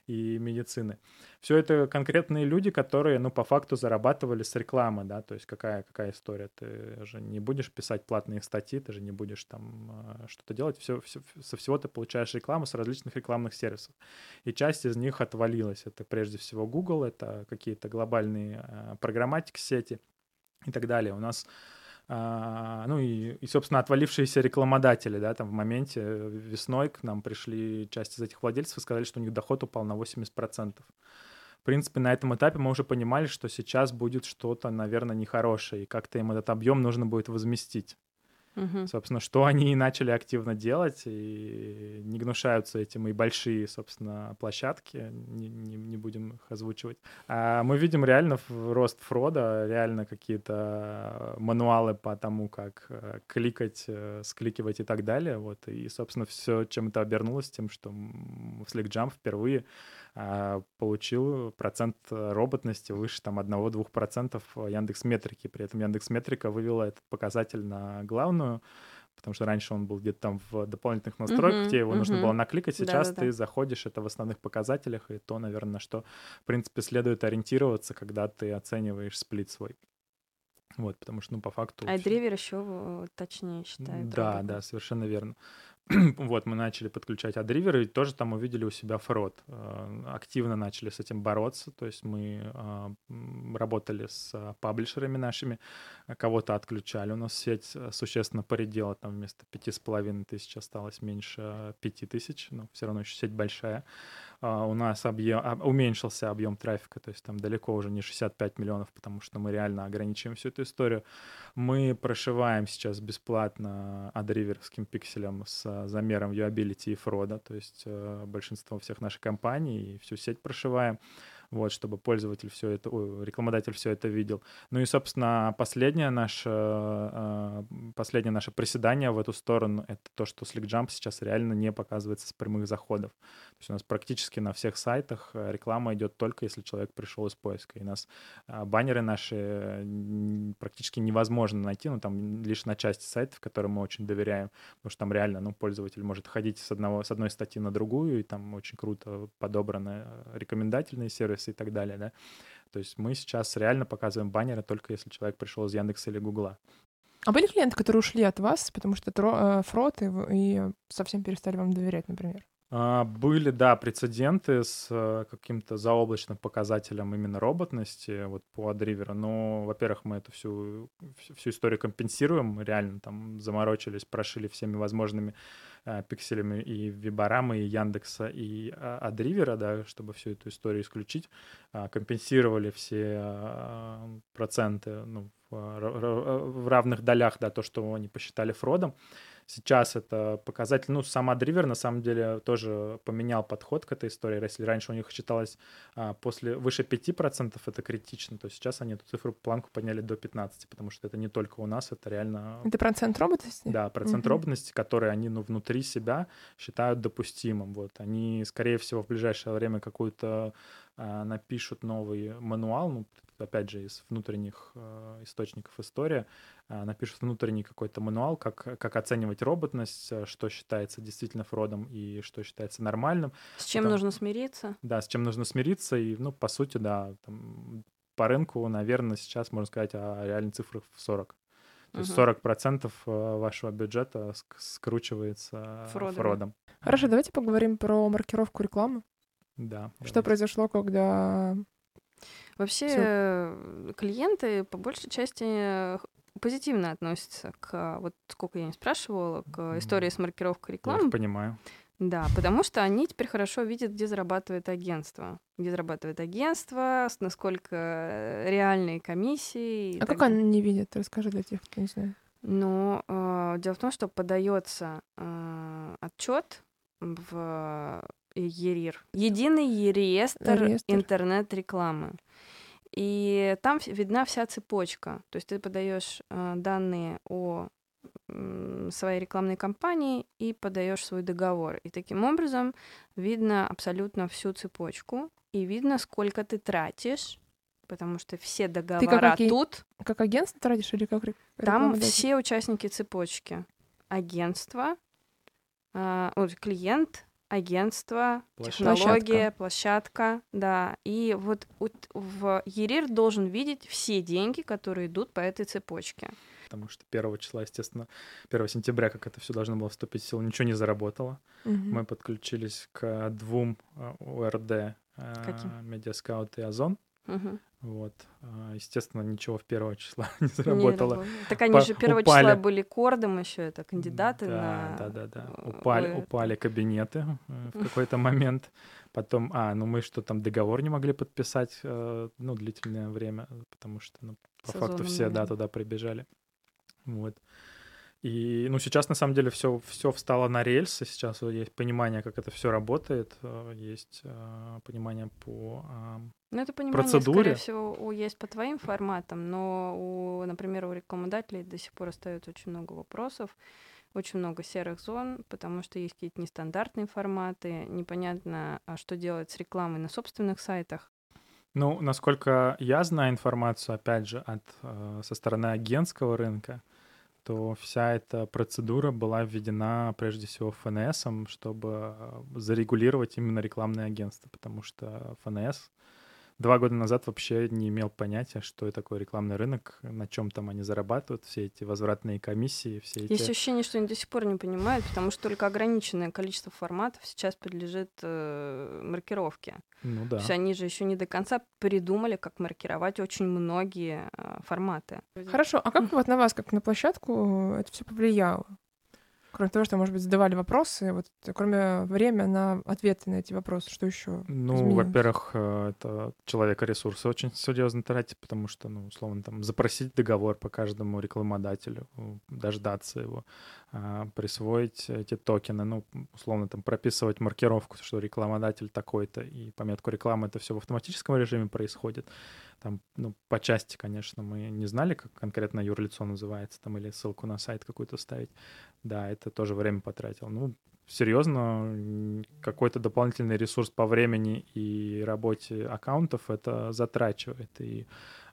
S1: и медицины. Все это конкретные люди, которые, ну, по факту зарабатывали с рекламы, да, то есть какая, какая история? Ты же не будешь писать платные статьи, ты же не будешь там э, что-то делать, все, со всего ты получаешь рекламу с различных рекламных сервисов. И часть из них отвалилась. Это прежде всего Google, это какие-то глобальные э, программатик сети и так далее. У нас а, ну и, и, собственно, отвалившиеся рекламодатели, да, там в моменте э, весной к нам пришли часть из этих владельцев и сказали, что у них доход упал на 80%. В принципе, на этом этапе мы уже понимали, что сейчас будет что-то, наверное, нехорошее, и как-то им этот объем нужно будет возместить.
S3: Мгм.
S1: Собственно, что они и начали активно делать, и не гнушаются этим и большие, собственно, площадки, не, не- не будем их озвучивать. А мы видим реально в- рост фрода, реально какие-то мануалы по тому, как э, кликать, э, скликивать и так далее. Вот. И, собственно, все, чем это обернулось, тем, что м, SlickJump впервые получил процент э, роботности выше там 1-2% Яндекс Метрики. При этом Яндекс Метрика вывела этот показатель на главную, потому что раньше он был где-то там в дополнительных настройках,
S3: Мгм,
S1: тебе его нужно
S3: мгм.
S1: было накликать. Сейчас
S3: Да-да-да.
S1: ты заходишь, это в основных показателях, и то, наверное, на что, в принципе, следует ориентироваться, когда ты оцениваешь сплит свой. Вот, потому что, ну, по факту...
S3: А древер еще точнее считает.
S1: да,
S3: робота.
S1: да, совершенно верно. [clears throat] вот, мы начали подключать адриверы, и тоже там увидели у себя фрод. Э, Активно начали с этим бороться, то есть мы а, работали с а, паблишерами нашими, а, кого-то отключали. У нас сеть э, существенно поредела, там вместо пяти с половиной тысяч осталось меньше пяти тысяч, но все равно еще сеть большая. А, У нас объем, уменьшился объем трафика, то есть там далеко уже не 65 миллионов, потому что мы реально ограничиваем всю эту историю. Мы прошиваем сейчас бесплатно адриверским пикселем с а, замером viewability и фрода, то есть э, большинство всех наших компаний и всю сеть прошиваем, вот, чтобы пользователь все это, ой, рекламодатель все это видел. Ну и, собственно, последнее наше, э, последнее наше приседание в эту сторону — это то, что SlickJump сейчас реально не показывается с прямых заходов. То есть у нас практически на всех сайтах э, реклама идет только если человек пришел из поиска. И нас а, баннеры наши э, практически невозможно найти, ну там лишь на части сайтов, которым мы очень доверяем, потому что там реально, ну, пользователь может ходить с, одного, с одной статьи на другую, и там очень круто подобраны рекомендательные сервисы и так далее, да. То есть мы сейчас реально показываем баннеры только если человек пришел из Яндекса или Гугла.
S2: А были клиенты, которые ушли от вас, потому что тро- э, фрод и, и совсем перестали вам доверять, например?
S1: А, Были, да, прецеденты с э, каким-то заоблачным показателем именно роботности вот по адриверу. Но, во-первых, мы эту всю, всю историю компенсируем, реально там заморочились, прошили всеми возможными пикселями и Виборамы, и Яндекса, и а, Адривера, да, чтобы всю эту историю исключить. А, Компенсировали все а, проценты ну, в равных долях, да, то, что они посчитали фродом. Сейчас это показатель, ну, сама Дривер на самом деле тоже поменял подход к этой истории. Если раньше у них считалось а, после выше 5% это критично, то сейчас они эту цифру планку подняли до 15, потому что это не только у нас, это реально
S2: Это процент роботности?
S1: да, процент
S2: Мгм.
S1: роботности, который они ну, внутри себя считают допустимым. Вот. Они, скорее всего, в ближайшее время какую-то а, напишут новый мануал, ну, опять же, из внутренних а, источников история, а, напишут внутренний какой-то мануал, как, как оценивать роботность, а, что считается действительно фродом и что считается нормальным.
S3: С чем
S1: Потом-
S3: нужно смириться?
S1: Да, с чем нужно смириться. И, ну, по сути, да, там, по рынку, наверное, сейчас можно сказать о реальных цифрах в 40. То есть
S3: Мгм.
S1: 40% э, вашего бюджета ск- скручивается
S3: Фродами.
S1: фродом.
S2: Хорошо, давайте поговорим про маркировку рекламы.
S1: Да.
S2: Что
S1: давайте.
S2: произошло, когда...
S3: Вообще
S2: Всё.
S3: э, клиенты по большей части э, позитивно относится к, вот сколько я не спрашивала, к истории с маркировкой рекламы.
S1: Я понимаю.
S3: Да, потому что они теперь хорошо видят, где зарабатывает агентство. Где зарабатывает агентство, насколько э, реальные комиссии.
S2: А как они не видят? Расскажи для тех, кто не знает.
S3: Ну, э, дело в том, что подается э, отчет в ЕРИР. Единый реестр, реестр. интернет-рекламы. И там видна вся цепочка. То есть ты подаешь э, данные о своей рекламной кампании и подаешь свой договор. И таким образом видно абсолютно всю цепочку и видно, сколько ты тратишь, потому что все договора ты как, тут.
S2: Как агентство тратишь или как
S3: Там все участники цепочки. Агентство, э, клиент, агентство, площадка. технология, площадка, да. И вот, в ЕРИР должен видеть все деньги, которые идут по этой цепочке
S1: потому что 1 числа, естественно, 1 сентября, как это все должно было вступить в силу, ничего не заработало. Угу. Мы подключились к двум ОРД, э, Медиаскаут и Озон. Угу. Вот. А, естественно, ничего в первого числа [laughs] не заработало. Не
S3: так они По- же первого упали. числа были кордом еще, это кандидаты
S1: да,
S3: на...
S1: Да, да, да. Упали, Ой. упали кабинеты э, в [laughs] какой-то момент. Потом, а, ну мы что там, договор не могли подписать, э, ну, длительное время, потому что, ну, по Сезонным факту все, да, туда прибежали. Вот. И, ну, сейчас на самом деле все, все встало на рельсы. Сейчас есть понимание, как это все работает, э, есть э, понимание по
S3: ну, это понимание, процедуре. скорее всего, есть по твоим форматам, но, у, например, у рекламодателей до сих пор остается очень много вопросов, очень много серых зон, потому что есть какие-то нестандартные форматы, непонятно, а что делать с рекламой на собственных сайтах.
S1: Ну, насколько я знаю информацию, опять же, от, э, со стороны агентского рынка, то вся эта процедура была введена прежде всего ФНС, чтобы э, зарегулировать именно рекламное агентство, потому что ФНС два года назад вообще не имел понятия, что это такое рекламный рынок, на чем там они зарабатывают, все эти возвратные комиссии, все эти...
S3: Есть ощущение, что они до сих пор не понимают, потому что только ограниченное количество форматов сейчас подлежит э, маркировке.
S1: Ну да.
S3: То есть они же еще не до конца придумали, как маркировать очень многие э, форматы.
S2: Хорошо, а как вот на вас, как на площадку, это все повлияло? Кроме того, что, может быть, задавали вопросы, вот кроме времени на ответы на эти вопросы, что еще?
S1: Ну, во-первых, э, это человека ресурсы очень серьезно тратить, потому что, ну, условно, там запросить договор по каждому рекламодателю, дождаться его, а, присвоить эти токены, ну, условно, там прописывать маркировку, что рекламодатель такой-то, и пометку рекламы это все в автоматическом режиме происходит. Там, ну, по части, конечно, мы не знали, как конкретно юрлицо называется, там, или ссылку на сайт какую-то ставить. Да, это тоже время потратил. Ну, серьезно, какой-то дополнительный ресурс по времени и работе аккаунтов это затрачивает. И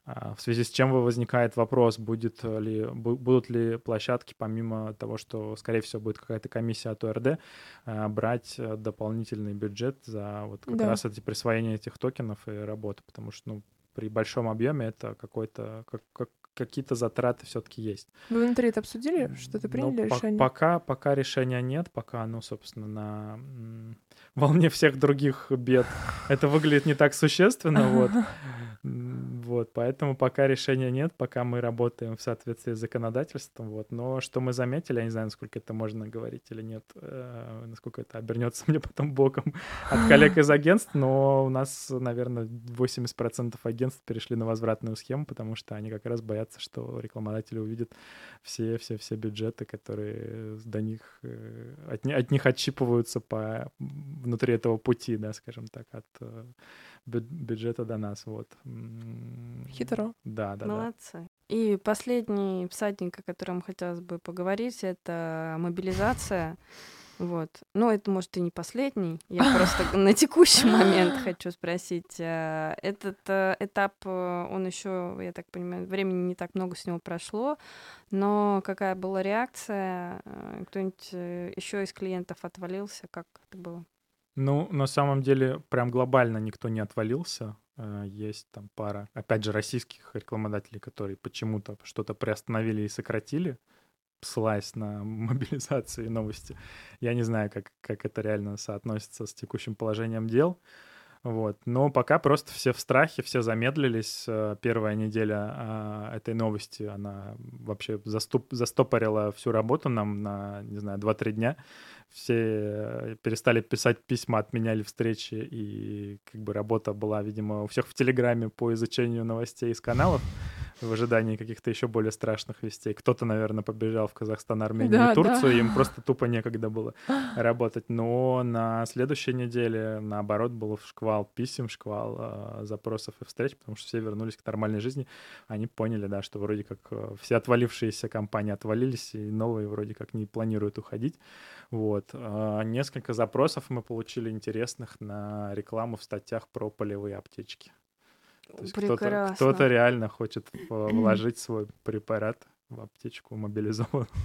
S1: а, в связи с чем возникает вопрос, будет ли, будут ли площадки, помимо того, что, скорее всего, будет какая-то комиссия от ОРД, а, брать дополнительный бюджет за вот как да. раз эти присвоение этих токенов и работу, потому что, ну, при большом объеме это какой-то как, как, какие-то затраты все-таки есть.
S2: Вы внутри это обсудили? Что-то приняли
S1: ну,
S2: решение?
S1: Пока, пока решения нет, пока, ну, собственно, на волне всех других бед это выглядит не так существенно, вот. [laughs] Вот, поэтому пока решения нет, пока мы работаем в соответствии с законодательством, вот. Но что мы заметили, я не знаю, насколько это можно говорить или нет, э, насколько это обернется [laughs] мне потом боком от коллег из агентств, но у нас, наверное, 80% агентств перешли на возвратную схему, потому что они как раз боятся, что рекламодатели увидят все-все-все бюджеты, которые до них, э, от, от них отщипываются по внутри этого пути, да, скажем так, от э, бюджета до нас, вот.
S2: Хитро.
S1: Да, да,
S3: Молодцы. Да. И последний всадник, о котором хотелось бы поговорить, это мобилизация. Вот. Но это, может, и не последний. Я [laughs] просто на текущий момент [laughs] хочу спросить. Э, этот э, этап, э, он еще, я так понимаю, времени не так много с него прошло, но какая была реакция? Кто-нибудь еще из клиентов отвалился? Как это было?
S1: Ну, на самом деле, прям глобально никто не отвалился. Э, есть там пара, опять же, российских рекламодателей, которые почему-то что-то приостановили и сократили, ссылаясь на [laughs] мобилизацию и новости. Я не знаю, как, как это реально соотносится с текущим положением дел. Вот. Но пока просто все в страхе, все замедлились. Э, первая неделя а, этой новости, она вообще заступ, застопорила всю работу нам на, не знаю, 2-3 дня. Все перестали писать письма, отменяли встречи, и как бы работа была, видимо, у всех в Телеграме по изучению новостей из каналов в ожидании каких-то еще более страшных вестей. Кто-то, наверное, побежал в Казахстан, Армению да, и Турцию, да. им просто тупо некогда было [gasps] работать. Но на следующей неделе, наоборот, был шквал писем, шквал э, запросов и встреч, потому что все вернулись к нормальной жизни. Они поняли, да, что вроде как э, все отвалившиеся компании отвалились, и новые вроде как не планируют уходить. Вот. Э, несколько запросов мы получили интересных на рекламу в статьях про полевые аптечки. То есть кто-то, кто-то реально хочет [clears throat] вложить свой препарат в аптечку мобилизованную. [laughs]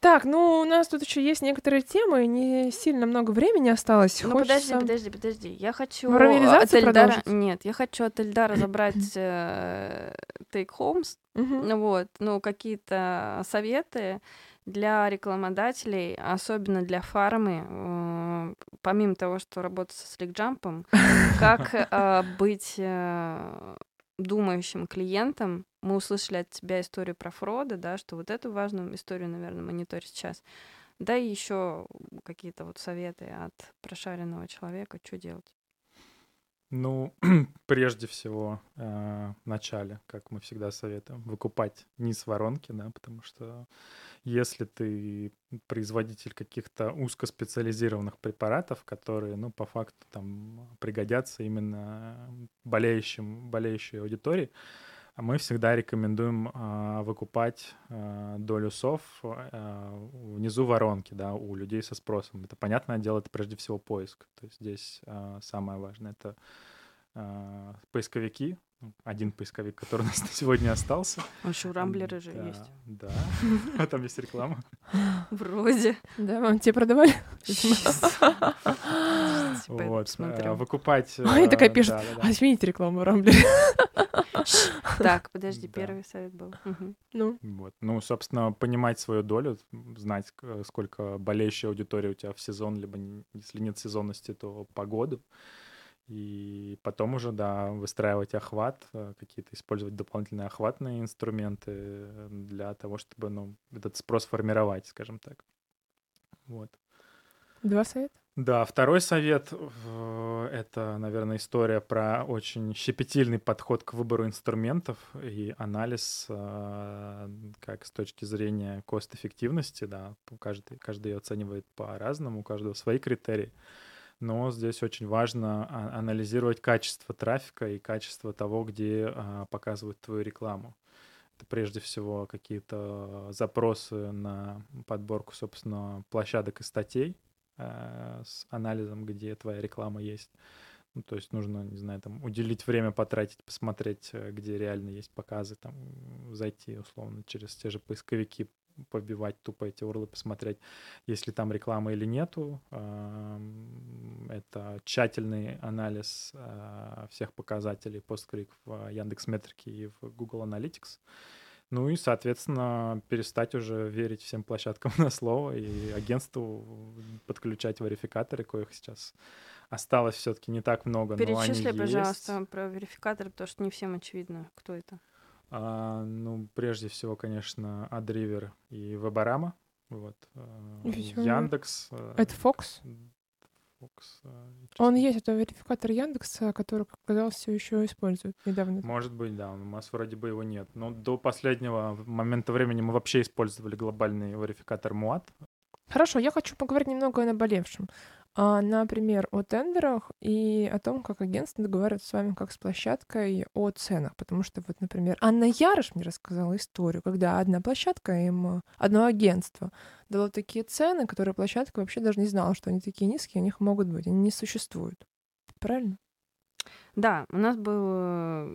S2: Так, ну у нас тут еще есть некоторые темы, не сильно много времени осталось.
S3: Ну Хочется... подожди, подожди, подожди. Я хочу от Эльдара... Нет, я хочу от Эльдара забрать э, take homes, вот, ну какие-то советы для рекламодателей, особенно для фармы, э, помимо того, что работать со сликджампом, [laughs] как э, быть э, думающим клиентом. Мы услышали от тебя историю про фроды, да, что вот эту важную историю, наверное, мониторить сейчас. Да и еще какие-то вот советы от прошаренного человека, что делать.
S1: Ну, [clears throat] прежде всего, э, в начале, как мы всегда советуем, выкупать низ воронки, да, потому что если ты производитель каких-то узкоспециализированных препаратов, которые, ну, по факту там пригодятся именно болеющим, болеющей аудитории, мы всегда рекомендуем э, выкупать э, долю сов э, внизу воронки, да, у людей со спросом. Это понятное дело, это прежде всего поиск. То есть здесь э, самое важное это э, поисковики, один поисковик, который у нас на сегодня остался.
S3: А еще рамблеры же
S1: да,
S3: есть.
S1: Да, [laughs] а там есть реклама.
S3: Вроде.
S2: Да, вам тебе продавали?
S1: Вот, а, выкупать... [laughs]
S2: А, и такая пишет, а смените рекламу рамблер.
S3: Так, подожди, [laughs] первый совет был.
S2: Ну.
S1: Вот, ну, собственно, понимать свою долю, знать, сколько болеющая аудитория у тебя в сезон, либо если нет сезонности, то по году. И потом уже, да, выстраивать охват, э, какие-то использовать дополнительные охватные инструменты для того, чтобы, ну, этот спрос формировать, скажем так. Вот.
S2: Два совета?
S1: Да, второй совет — это, наверное, история про очень щепетильный подход к выбору инструментов и анализ э, как с точки зрения кост-эффективности, да, каждый, каждый ее оценивает по-разному, у каждого свои критерии но здесь очень важно а, анализировать качество трафика и качество того, где а, показывают твою рекламу. Это прежде всего какие-то запросы на подборку, собственно, площадок и статей э, с анализом, где твоя реклама есть. Ну, то есть нужно, не знаю, там, уделить время, потратить, посмотреть, э, где реально есть показы, там, зайти, условно, через те же поисковики, побивать тупо эти урлы, посмотреть, есть ли там реклама или нету. Это тщательный анализ а, всех показателей постклик в Яндекс Метрике и в Google Analytics. Ну и, соответственно, перестать уже верить всем площадкам [laughs] на слово и агентству подключать верификаторы, коих сейчас осталось все-таки не так много.
S3: Перечисли, но они пожалуйста, есть. про верификаторы, потому что не всем очевидно, кто это.
S1: А, ну, прежде всего, конечно, Адривер и Вебарама. Вот. А, Яндекс.
S2: А, это Фокс? Фокс. А, Он есть, это верификатор Яндекса, который, как оказалось, все еще используют недавно.
S1: Может быть, да. У нас вроде бы его нет. Но до последнего момента времени мы вообще использовали глобальный верификатор МУАТ.
S2: Хорошо, я хочу поговорить немного о наболевшем а, например, о тендерах и о том, как агентство договаривается с вами как с площадкой о ценах. Потому что вот, например, Анна Ярош мне рассказала историю, когда одна площадка им, одно агентство дало такие цены, которые площадка вообще даже не знала, что они такие низкие, у них могут быть, они не существуют. Правильно?
S3: Да, у нас было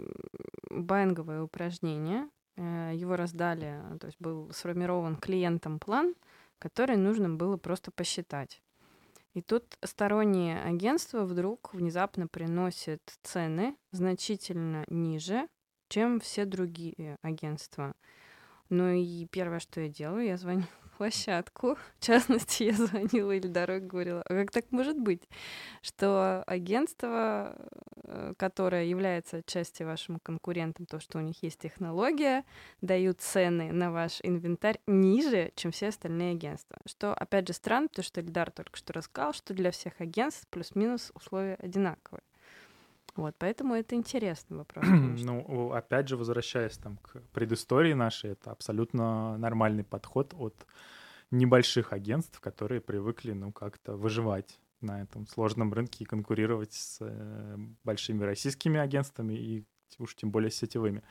S3: баинговое упражнение, э, его раздали, то есть был сформирован клиентом план, который нужно было просто посчитать. И тут сторонние агентства вдруг внезапно приносят цены значительно ниже, чем все другие агентства. Ну и первое, что я делаю, я звоню площадку. В частности, [laughs] я звонила Ильдару и говорила, а как так может быть, что агентство, э, которое является частью вашим конкурентом, то, что у них есть технология, дают цены на ваш инвентарь ниже, чем все остальные агентства. Что, опять же, странно, потому что Ильдар только что рассказал, что для всех агентств плюс-минус условия одинаковые. Вот, поэтому это интересный вопрос. [clears throat]
S1: ну, опять же, возвращаясь там к предыстории нашей, это абсолютно нормальный подход от небольших агентств, которые привыкли, ну, как-то выживать на этом сложном рынке и конкурировать с э, большими российскими агентствами и уж тем более сетевыми.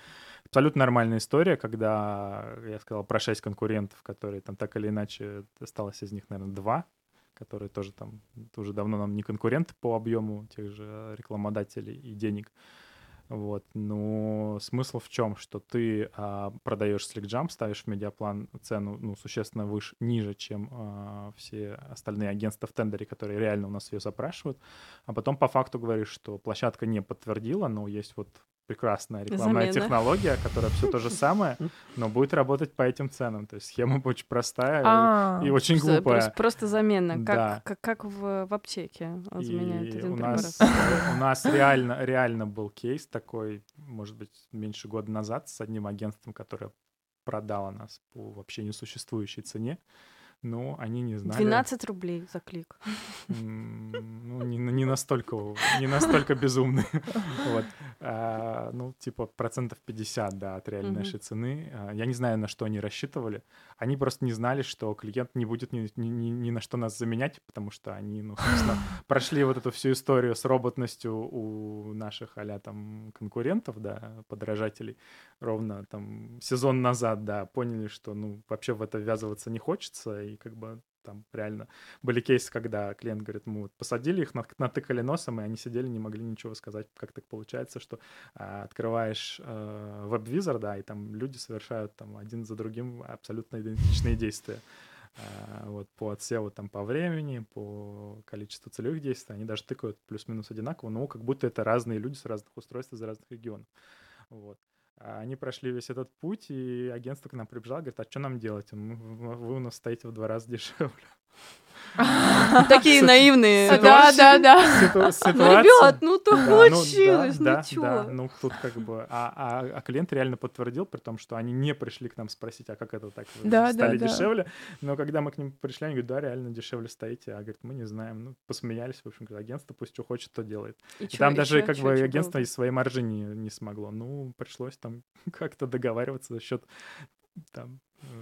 S1: Абсолютно нормальная история, когда я сказал про шесть конкурентов, которые там так или иначе осталось из них, наверное, два, которые тоже там уже давно нам не конкуренты по объему тех же рекламодателей и денег. Вот. Но смысл в чем? Что ты а, продаешь SlickJump, ставишь в медиаплан цену ну, существенно выше, ниже, чем а, все остальные агентства в тендере, которые реально у нас ее запрашивают, а потом по факту говоришь, что площадка не подтвердила, но есть вот прекрасная рекламная Замена. технология, которая все то же [laughs] самое, но будет работать по этим ценам. То есть схема очень простая а, и очень глупая.
S3: Просто, замена, как, да. как, как в, в аптеке заменяют один
S1: у нас, у нас реально, реально был кейс такой, может быть, меньше года назад с одним агентством, которое продало нас по вообще несуществующей цене но они не знали.
S3: 12 рублей за клик.
S1: Ну, не, не настолько, не настолько безумный. Вот. А, ну, типа процентов 50, да, от реальной нашей цены. А, я не знаю, на что они рассчитывали. Они просто не знали, что клиент не будет ни, ни, ни, ни на что нас заменять, потому что они, ну, собственно, прошли вот эту всю историю с роботностью у наших а там конкурентов, да, подражателей, ровно там сезон назад, да, поняли, что, ну, вообще в это ввязываться не хочется, и как бы там реально были кейсы, когда клиент говорит, мы вот посадили их, натыкали носом, и они сидели, не могли ничего сказать. Как так получается, что а, открываешь э, веб-визор, да, и там люди совершают там один за другим абсолютно идентичные действия. А, вот по отсеву там по времени, по количеству целевых действий, они даже тыкают плюс-минус одинаково, но как будто это разные люди с разных устройств из разных регионов. Вот. А они прошли весь этот путь, и агентство к нам прибежало, говорит, а что нам делать? Вы у нас стоите в два раза [laughs] дешевле.
S3: Такие наивные.
S2: Да, да, да.
S3: Ребят, ну то получилось, ну чё?
S1: Ну тут как бы... А, а, а клиент реально подтвердил, при том, что они не пришли к нам спросить, а как это так стали дешевле. Но когда мы к ним пришли, они говорят, да, реально дешевле стоите. А говорит, мы не знаем. Ну, посмеялись, в общем, агентство пусть что хочет, то делает. И там даже как бы агентство из своей маржи не смогло. Ну, пришлось там [laughs] как-то договариваться за счет там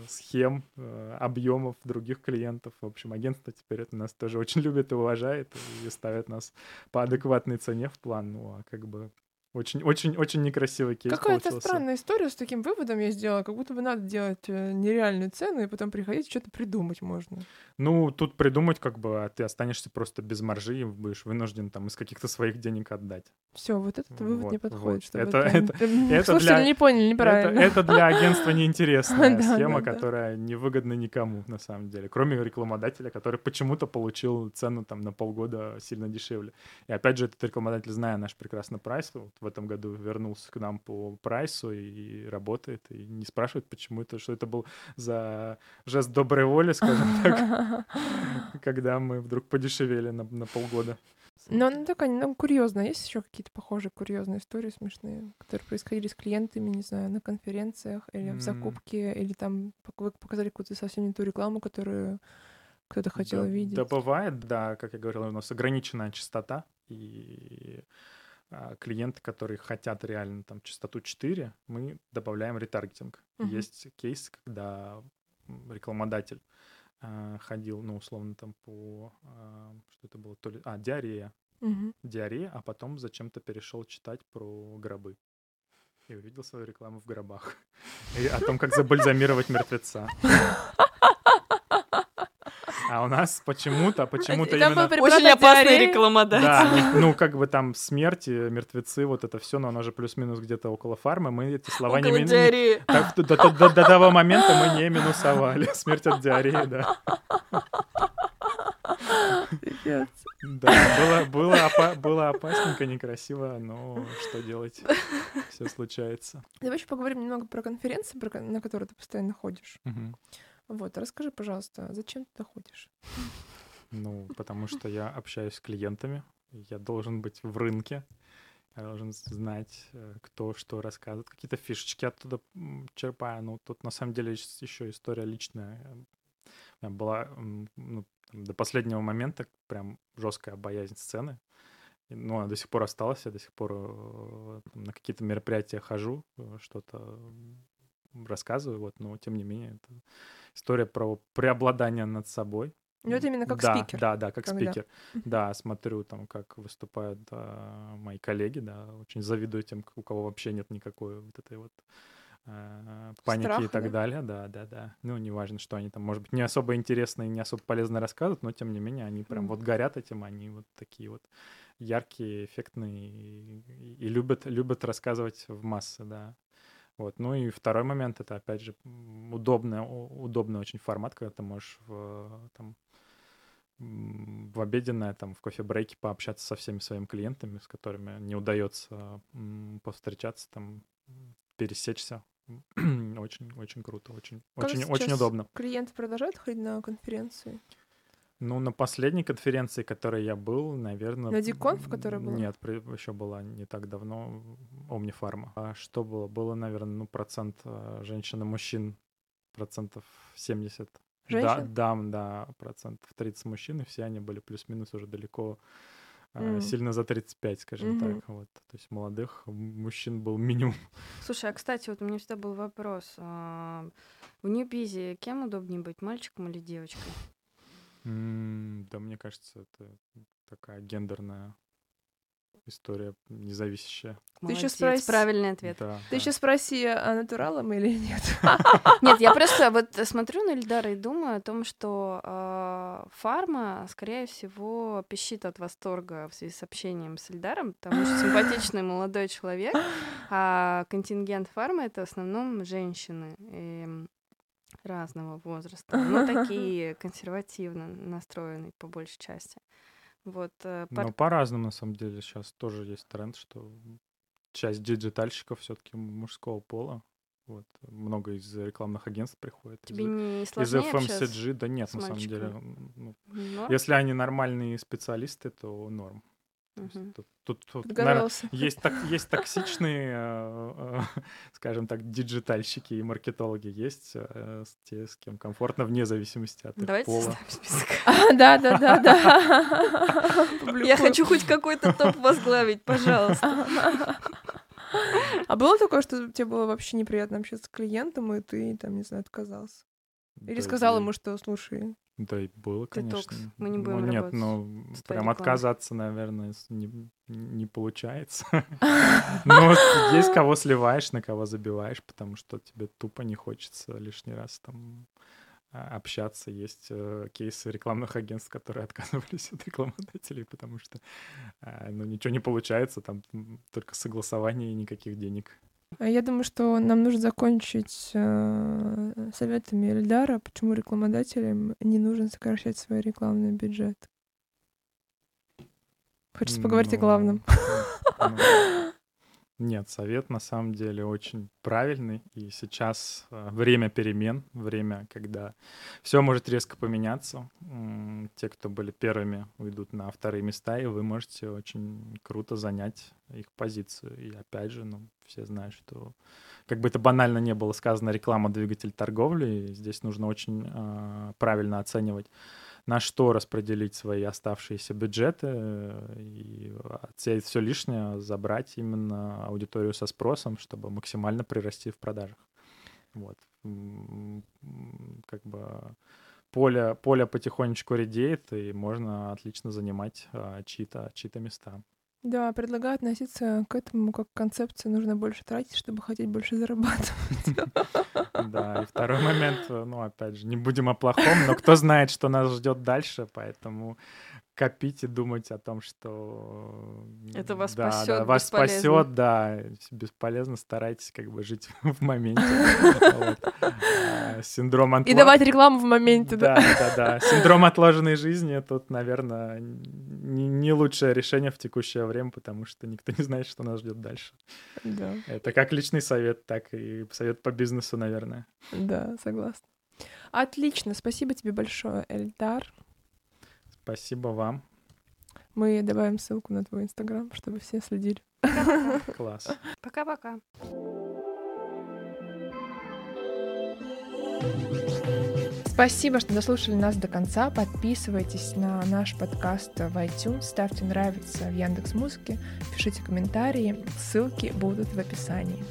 S1: схем, э, объемов других клиентов. В общем, агентство теперь это нас тоже очень любит и уважает и ставит нас по адекватной цене в план. Ну, а как бы очень, очень, очень некрасивый кейс
S2: Какая-то странная история с таким выводом я сделала, как будто бы надо делать э, нереальную цену и потом приходить что-то придумать можно.
S1: Ну, тут придумать как бы, а ты останешься просто без маржи и будешь вынужден там из каких-то своих денег отдать.
S2: Все, вот этот вывод вот, не подходит. Вот.
S1: Это, это, это, это
S2: для, не поняли неправильно.
S1: Это, это для агентства [laughs] неинтересная схема, которая невыгодна никому на самом деле, кроме рекламодателя, который почему-то получил цену там на полгода сильно дешевле. И опять же, этот рекламодатель, зная наш прекрасный прайс, вот в этом году вернулся к нам по прайсу и работает, и не спрашивает, почему это, что это был за жест доброй воли, скажем [laughs] так, когда мы вдруг подешевели на, на полгода.
S2: Но она такая ну, курьезная. Есть еще какие-то похожие курьезные истории смешные, которые происходили с клиентами, не знаю, на конференциях или в закупке, или там вы показали какую-то совсем не ту рекламу, которую кто-то хотел
S1: да,
S2: видеть.
S1: Да, бывает, да, как я говорил, у нас ограниченная частота, и клиенты, которые хотят реально там частоту 4, мы добавляем ретаргетинг. Uh-huh. Есть кейс, когда рекламодатель э, ходил, ну, условно, там по... Э, что это было? То ли, а, диарея. Uh-huh. Диарея, а потом зачем-то перешел читать про гробы. И увидел свою рекламу в гробах. И о том, как забальзамировать мертвеца. [laughs] А у нас почему-то, почему-то именно...
S3: Очень опасная реклама, да.
S1: Да, ну как бы там смерти, мертвецы, вот это все, но оно же плюс-минус где-то около фармы. Мы эти слова не...
S3: диареи.
S1: До того момента мы не минусовали. [laughs] Смерть от диареи, да. Да, было, было, опа- было опасненько, некрасиво, но что делать? Все случается.
S2: Давай еще поговорим немного про конференции, про, на которые ты постоянно ходишь.
S1: Угу.
S2: Вот, расскажи, пожалуйста, зачем ты ходишь?
S1: Ну, потому что я общаюсь с клиентами, я должен быть в рынке, я должен знать, э, кто что рассказывает, какие-то фишечки оттуда черпаю. Ну, тут на самом деле еще история личная. У меня была ну, до последнего момента прям жесткая боязнь сцены. Ну, она до сих пор осталась, я до сих пор э, там, на какие-то мероприятия хожу, э, что-то рассказываю, вот, но тем не менее, это история про преобладание над собой,
S2: ну, это именно как
S1: да,
S2: спикер.
S1: Да, да, как Когда? спикер. Да, смотрю там, как выступают да, мои коллеги, да, очень завидую тем, у кого вообще нет никакой вот этой вот э, паники Страха, и так да? далее, да, да, да. Ну, неважно, что они там, может быть, не особо интересно и не особо полезно рассказывают, но тем не менее они прям mm. вот горят этим, они вот такие вот яркие, эффектные и, и любят, любят рассказывать в массы, да. Вот. Ну и второй момент — это, опять же, удобный, удобный очень формат, когда ты можешь в, там, в обеденное, там, в кофе-брейке пообщаться со всеми своими клиентами, с которыми не удается повстречаться, там, пересечься. [clears throat] очень, очень круто, очень, как очень, очень удобно.
S2: Клиенты продолжают ходить на конференции?
S1: Ну, на последней конференции, которой я был, наверное...
S2: На Диконф, которая была?
S1: Нет, еще была не так давно, Омнифарма. А что было? Было, наверное, ну, процент э, женщин и мужчин, процентов 70 Женщин? Да, дам, да, процентов 30 мужчин, и все они были плюс-минус уже далеко mm. сильно за 35, скажем mm-hmm. так. Вот. То есть молодых мужчин был [laughs] минимум.
S3: Слушай, а кстати, вот у меня всегда был вопрос. А, в Нью-Бизе кем удобнее быть, мальчиком или девочкой?
S1: Mm, да, мне кажется, это такая гендерная история независящая.
S3: Ты еще спроси... правильный ответ.
S2: Да, Ты да. еще спроси, а натуралом или нет? [laughs]
S3: Нет, я [laughs] просто вот смотрю на Ильдара и думаю о том, что э, фарма, скорее всего, пищит от восторга в связи с общением с Ильдаром, потому что [laughs] симпатичный молодой человек, а контингент фармы — это в основном женщины. И разного возраста, но [laughs] такие консервативно настроенные по большей части. Вот,
S1: э, пар... Но по-разному, на самом деле, сейчас тоже есть тренд, что часть диджитальщиков все-таки мужского пола. Вот. Много из рекламных агентств приходит.
S3: Тебе из, не сложнее
S1: Из FMCG, да нет, на самом деле. Ну, если они нормальные специалисты, то норм. Угу. Тут, тут, тут наверное, есть, так, есть токсичные, [laughs] э, э, скажем так, диджитальщики и маркетологи, есть э, те, с кем комфортно, вне зависимости от
S3: Давайте
S1: пола.
S3: список. [laughs]
S2: Да, да, да, да.
S3: Я хочу хоть какой-то топ возглавить, пожалуйста.
S2: А было такое, что тебе было вообще неприятно общаться с клиентом, и ты, там, не знаю, отказался? Или сказал ему, что, слушай,
S1: да, и было, конечно. Детокс.
S3: Мы не будем
S1: ну, нет, ну, прям отказаться, наверное, не, не получается. [laughs] Но есть кого сливаешь, на кого забиваешь, потому что тебе тупо не хочется лишний раз там а, общаться. Есть э, кейсы рекламных агентств, которые [laughs] отказывались от рекламодателей, потому что э, ну, ничего не получается, там только согласование и никаких денег.
S2: А я думаю, что нам нужно закончить э, советами Эльдара, почему рекламодателям не нужно сокращать свой рекламный бюджет. Хочется поговорить ну, о главном.
S1: Ну, нет, совет на самом деле очень правильный. И сейчас э, время перемен, время, когда все может резко поменяться. Те, кто были первыми, уйдут на вторые места, и вы можете очень круто занять их позицию. И опять же, ну, все знают, что как бы это банально не было сказано, реклама двигатель торговли. И здесь нужно очень э, правильно оценивать на что распределить свои оставшиеся бюджеты э, и отсеять все лишнее, забрать именно аудиторию со спросом, чтобы максимально прирасти в продажах. Вот. Как бы поле, поле потихонечку редеет, и можно отлично занимать а, чьи-то чьи места.
S2: Да, предлагаю относиться к этому как к концепции нужно больше тратить, чтобы хотеть больше зарабатывать.
S1: Да, и второй момент, э, ну, опять же, не будем о плохом, но кто знает, что нас ждет дальше, поэтому копить и думать о том, что
S3: это вас да, спасет, да,
S1: вас спасет, да, бесполезно. Старайтесь как бы жить [laughs] в моменте. [laughs] А, синдром
S2: И давать рекламу в моменте,
S1: да. Да, да, [laughs] Синдром отложенной жизни тут, наверное, не лучшее решение в текущее время, потому что никто не знает, что нас ждет дальше.
S2: Да.
S1: Это как личный совет, так и совет по бизнесу, наверное.
S2: Да, согласна. Отлично, спасибо тебе большое, Эльдар.
S1: Спасибо вам.
S2: Мы добавим ссылку на твой инстаграм, чтобы все следили.
S1: Класс.
S3: Пока-пока.
S2: Спасибо, что дослушали нас до конца. Подписывайтесь на наш подкаст в iTunes, ставьте нравится в Яндекс Музыке, пишите комментарии, ссылки будут в описании.